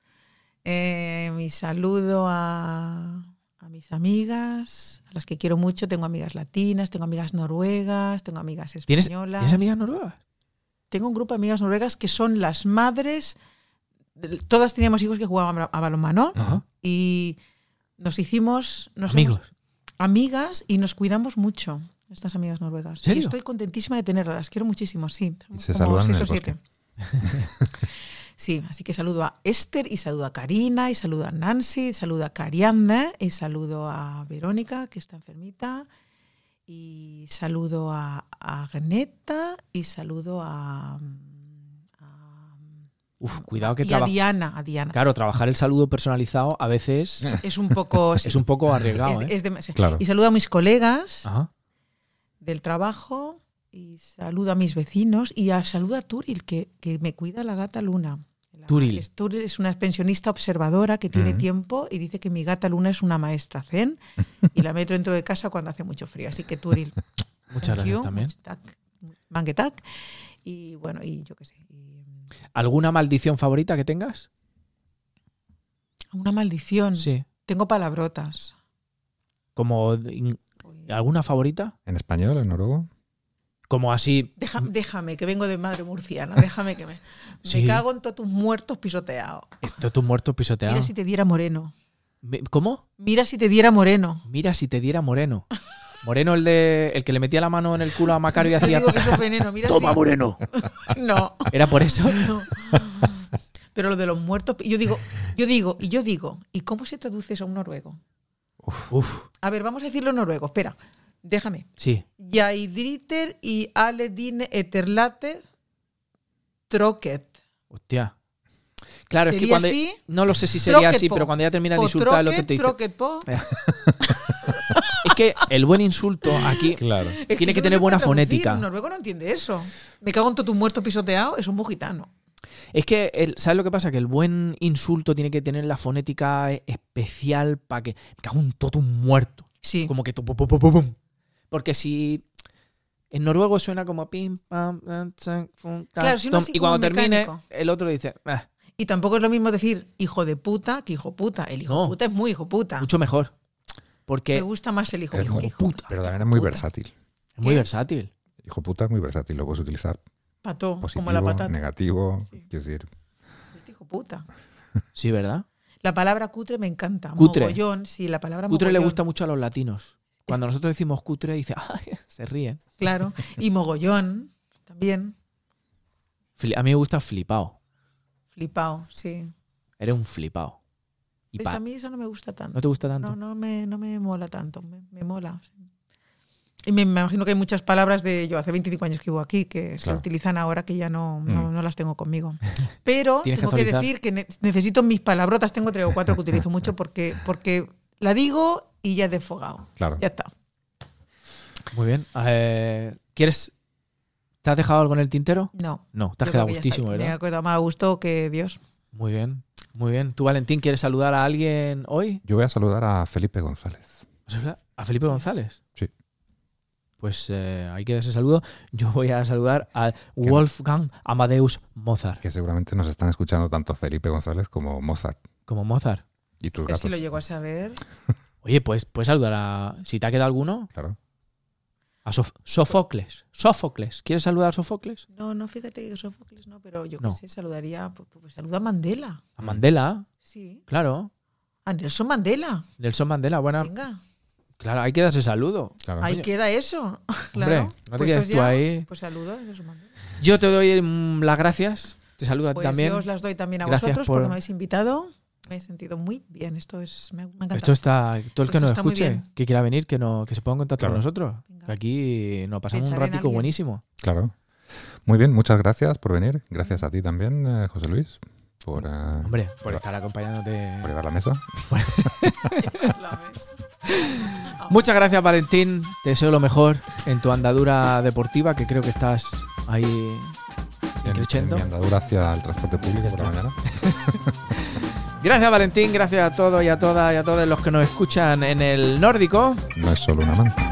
Eh, mi saludo a, a mis amigas, a las que quiero mucho. Tengo amigas latinas, tengo amigas noruegas, tengo amigas ¿Tienes, españolas. ¿Tienes amigas noruegas? Tengo un grupo de amigas noruegas que son las madres. Todas teníamos hijos que jugaban a balonmano Ajá. y nos hicimos nos Amigos. amigas y nos cuidamos mucho. Estas amigas noruegas. ¿Serio? Y estoy contentísima de tenerlas, las quiero muchísimo, sí. Y se Como saludan en seis el o siete. [laughs] Sí, así que saludo a Esther y saludo a Karina y saludo a Nancy, y saludo a Carianda y saludo a Verónica, que está enfermita, y saludo a, Agneta y saludo a, a- Uf, cuidado que y a. Diana, a Diana. Claro, trabajar el saludo personalizado a veces Es un poco... [laughs] es un poco arriesgado, es- ¿eh? es Claro. Y saludo a mis colegas Ajá. Del trabajo y saludo a mis vecinos y a, saludo a Turil, que, que me cuida la gata Luna. La- Turil. Es, Turil es una pensionista observadora que tiene tiempo y dice que mi gata Luna es una maestra zen y la meto dentro de casa cuando hace mucho frío. Así que Turil, [laughs] Muchas gracias you, también. mangetak. Y bueno, y yo qué sé. y, ¿Alguna maldición favorita que tengas? una maldición. Sí. Tengo palabrotas. Como in- alguna favorita? ¿En español, en noruego? Como así. Deja- déjame, que vengo de madre murciana. [laughs] Déjame que me. Sí. Me cago en todos tus muertos pisoteados. Esto tus muertos pisoteados. Mira si te diera moreno. ¿Cómo? Mira si te diera moreno. Mira si te diera Moreno. Moreno el de el que le metía la mano en el culo a Macario y [laughs] hacía. digo que eso es veneno. Mira Toma, si- Moreno. [laughs] No, Era por eso. no. Pero lo de los muertos. Yo digo, yo digo, y yo digo, ¿y cómo se traduce eso a un noruego? Uf, A ver, vamos a decirlo en noruego. Espera, déjame. sí. Yaidriter y Aledine Eterlate Troket. Hostia. Claro, es que ¿Sería cuando. así? No lo sé si sería Troquet así, po. pero cuando ya termina de insultar, el otro troquet, te dice. [laughs] Es que el buen insulto aquí. Claro. Es Tiene que tener buena fonética. El noruego no entiende eso. Me cago en todo tu muerto pisoteado, es un mojitano. Es que, el- ¿sabes lo que pasa? Que el buen insulto tiene que tener la fonética e- especial para que. Me cago un muerto. Sí. Como que. tu- pum. Porque si. En noruego suena como pim, pam, ta, Claro, si no tom, así y como cuando termine, mecánico. el otro dice, "Ah, Y tampoco es lo mismo decir hijo de puta que hijo puta. El hijo No. puta es muy hijo puta. mucho mejor. Me Porque gusta más el hijo, Es hijo, muy hijo puta. Pero también es muy puta. versátil. es muy versátil. Hijo puta es muy versátil. Lo puedes utilizar Positivo, como la patata. negativo. Sí. Quiero decir, Este hijo puta. Sí, ¿verdad? La palabra cutre me encanta. Cutre. Mogollón, sí, la palabra Cutre le gusta mucho a los latinos. Cuando nosotros decimos cutre, dice, [laughs] "Ay", se ríen. Claro. Y mogollón también. A mí me gusta flipao. Flipao, sí. Eres un flipao. Pa- A mí eso no me gusta tanto. ¿No te gusta tanto? No, no me, no me mola tanto. Me, me mola. sí. Y me, me imagino que hay muchas palabras de yo hace 25 años que vivo aquí que se utilizan ahora que ya no, no, Mm. no las tengo conmigo. [laughs] Pero que tengo que, decir que ne- necesito mis palabrotas. Tengo tres o cuatro que utilizo [laughs] mucho porque, porque la digo y ya he desfogado. claro. Ya está. Muy bien. Eh, ¿Quieres. ¿Te has dejado algo en el tintero? No. No, te has quedado gustísimo, Me ¿verdad? ha quedado más a gusto que Dios. Muy bien, muy bien. ¿Tú, Valentín, quieres saludar a alguien hoy? Yo voy a saludar a Felipe González. ¿A Felipe González? Sí. Pues eh, ahí queda ese saludo. Yo voy a saludar a Wolfgang Amadeus Mozart. Que seguramente nos están escuchando tanto Felipe González como Mozart. Como Mozart. Y tus Que gatos. si lo llego a saber. [laughs] Oye, pues puedes saludar a. Si te ha quedado alguno, Claro. a Sof- Sofocles. Sófocles. ¿Quieres saludar a Sofocles? No, no, fíjate que Sófocles no, pero yo No. qué sé, saludaría. Pues, pues saluda a Mandela. A Mandela, Sí. claro. A Nelson Mandela. Nelson Mandela, buena. Venga. Claro, ahí queda ese saludo. claro. Ahí queda eso. [laughs] Hombre, claro. no te tú ya, ahí. Pues saludos. Yo te doy mm, las gracias. Te saludo a ti Pues también. yo os las doy también a Gracias vosotros por- porque me habéis invitado. Me he sentido muy bien. Esto es. Me, ha encantado. Esto está. Todo el que Esto nos escuche, que quiera venir, que, no, que se ponga en contacto Claro. con nosotros. Venga. Que aquí nos pasamos un ratico buenísimo. Claro. Muy bien, muchas gracias por venir. Gracias a ti también, eh, José Luis, por, eh, Hombre, por estar acompañándote. por llevar la mesa. [laughs] La. [laughs] Muchas gracias, Valentín. Te deseo lo mejor en tu andadura deportiva, que creo que estás ahí En, creciendo. en mi andadura hacia el transporte público por la mañana. [laughs] Gracias, Valentín. Gracias a todos y a todas y a todos los que nos escuchan en el nórdico. No es solo una manta.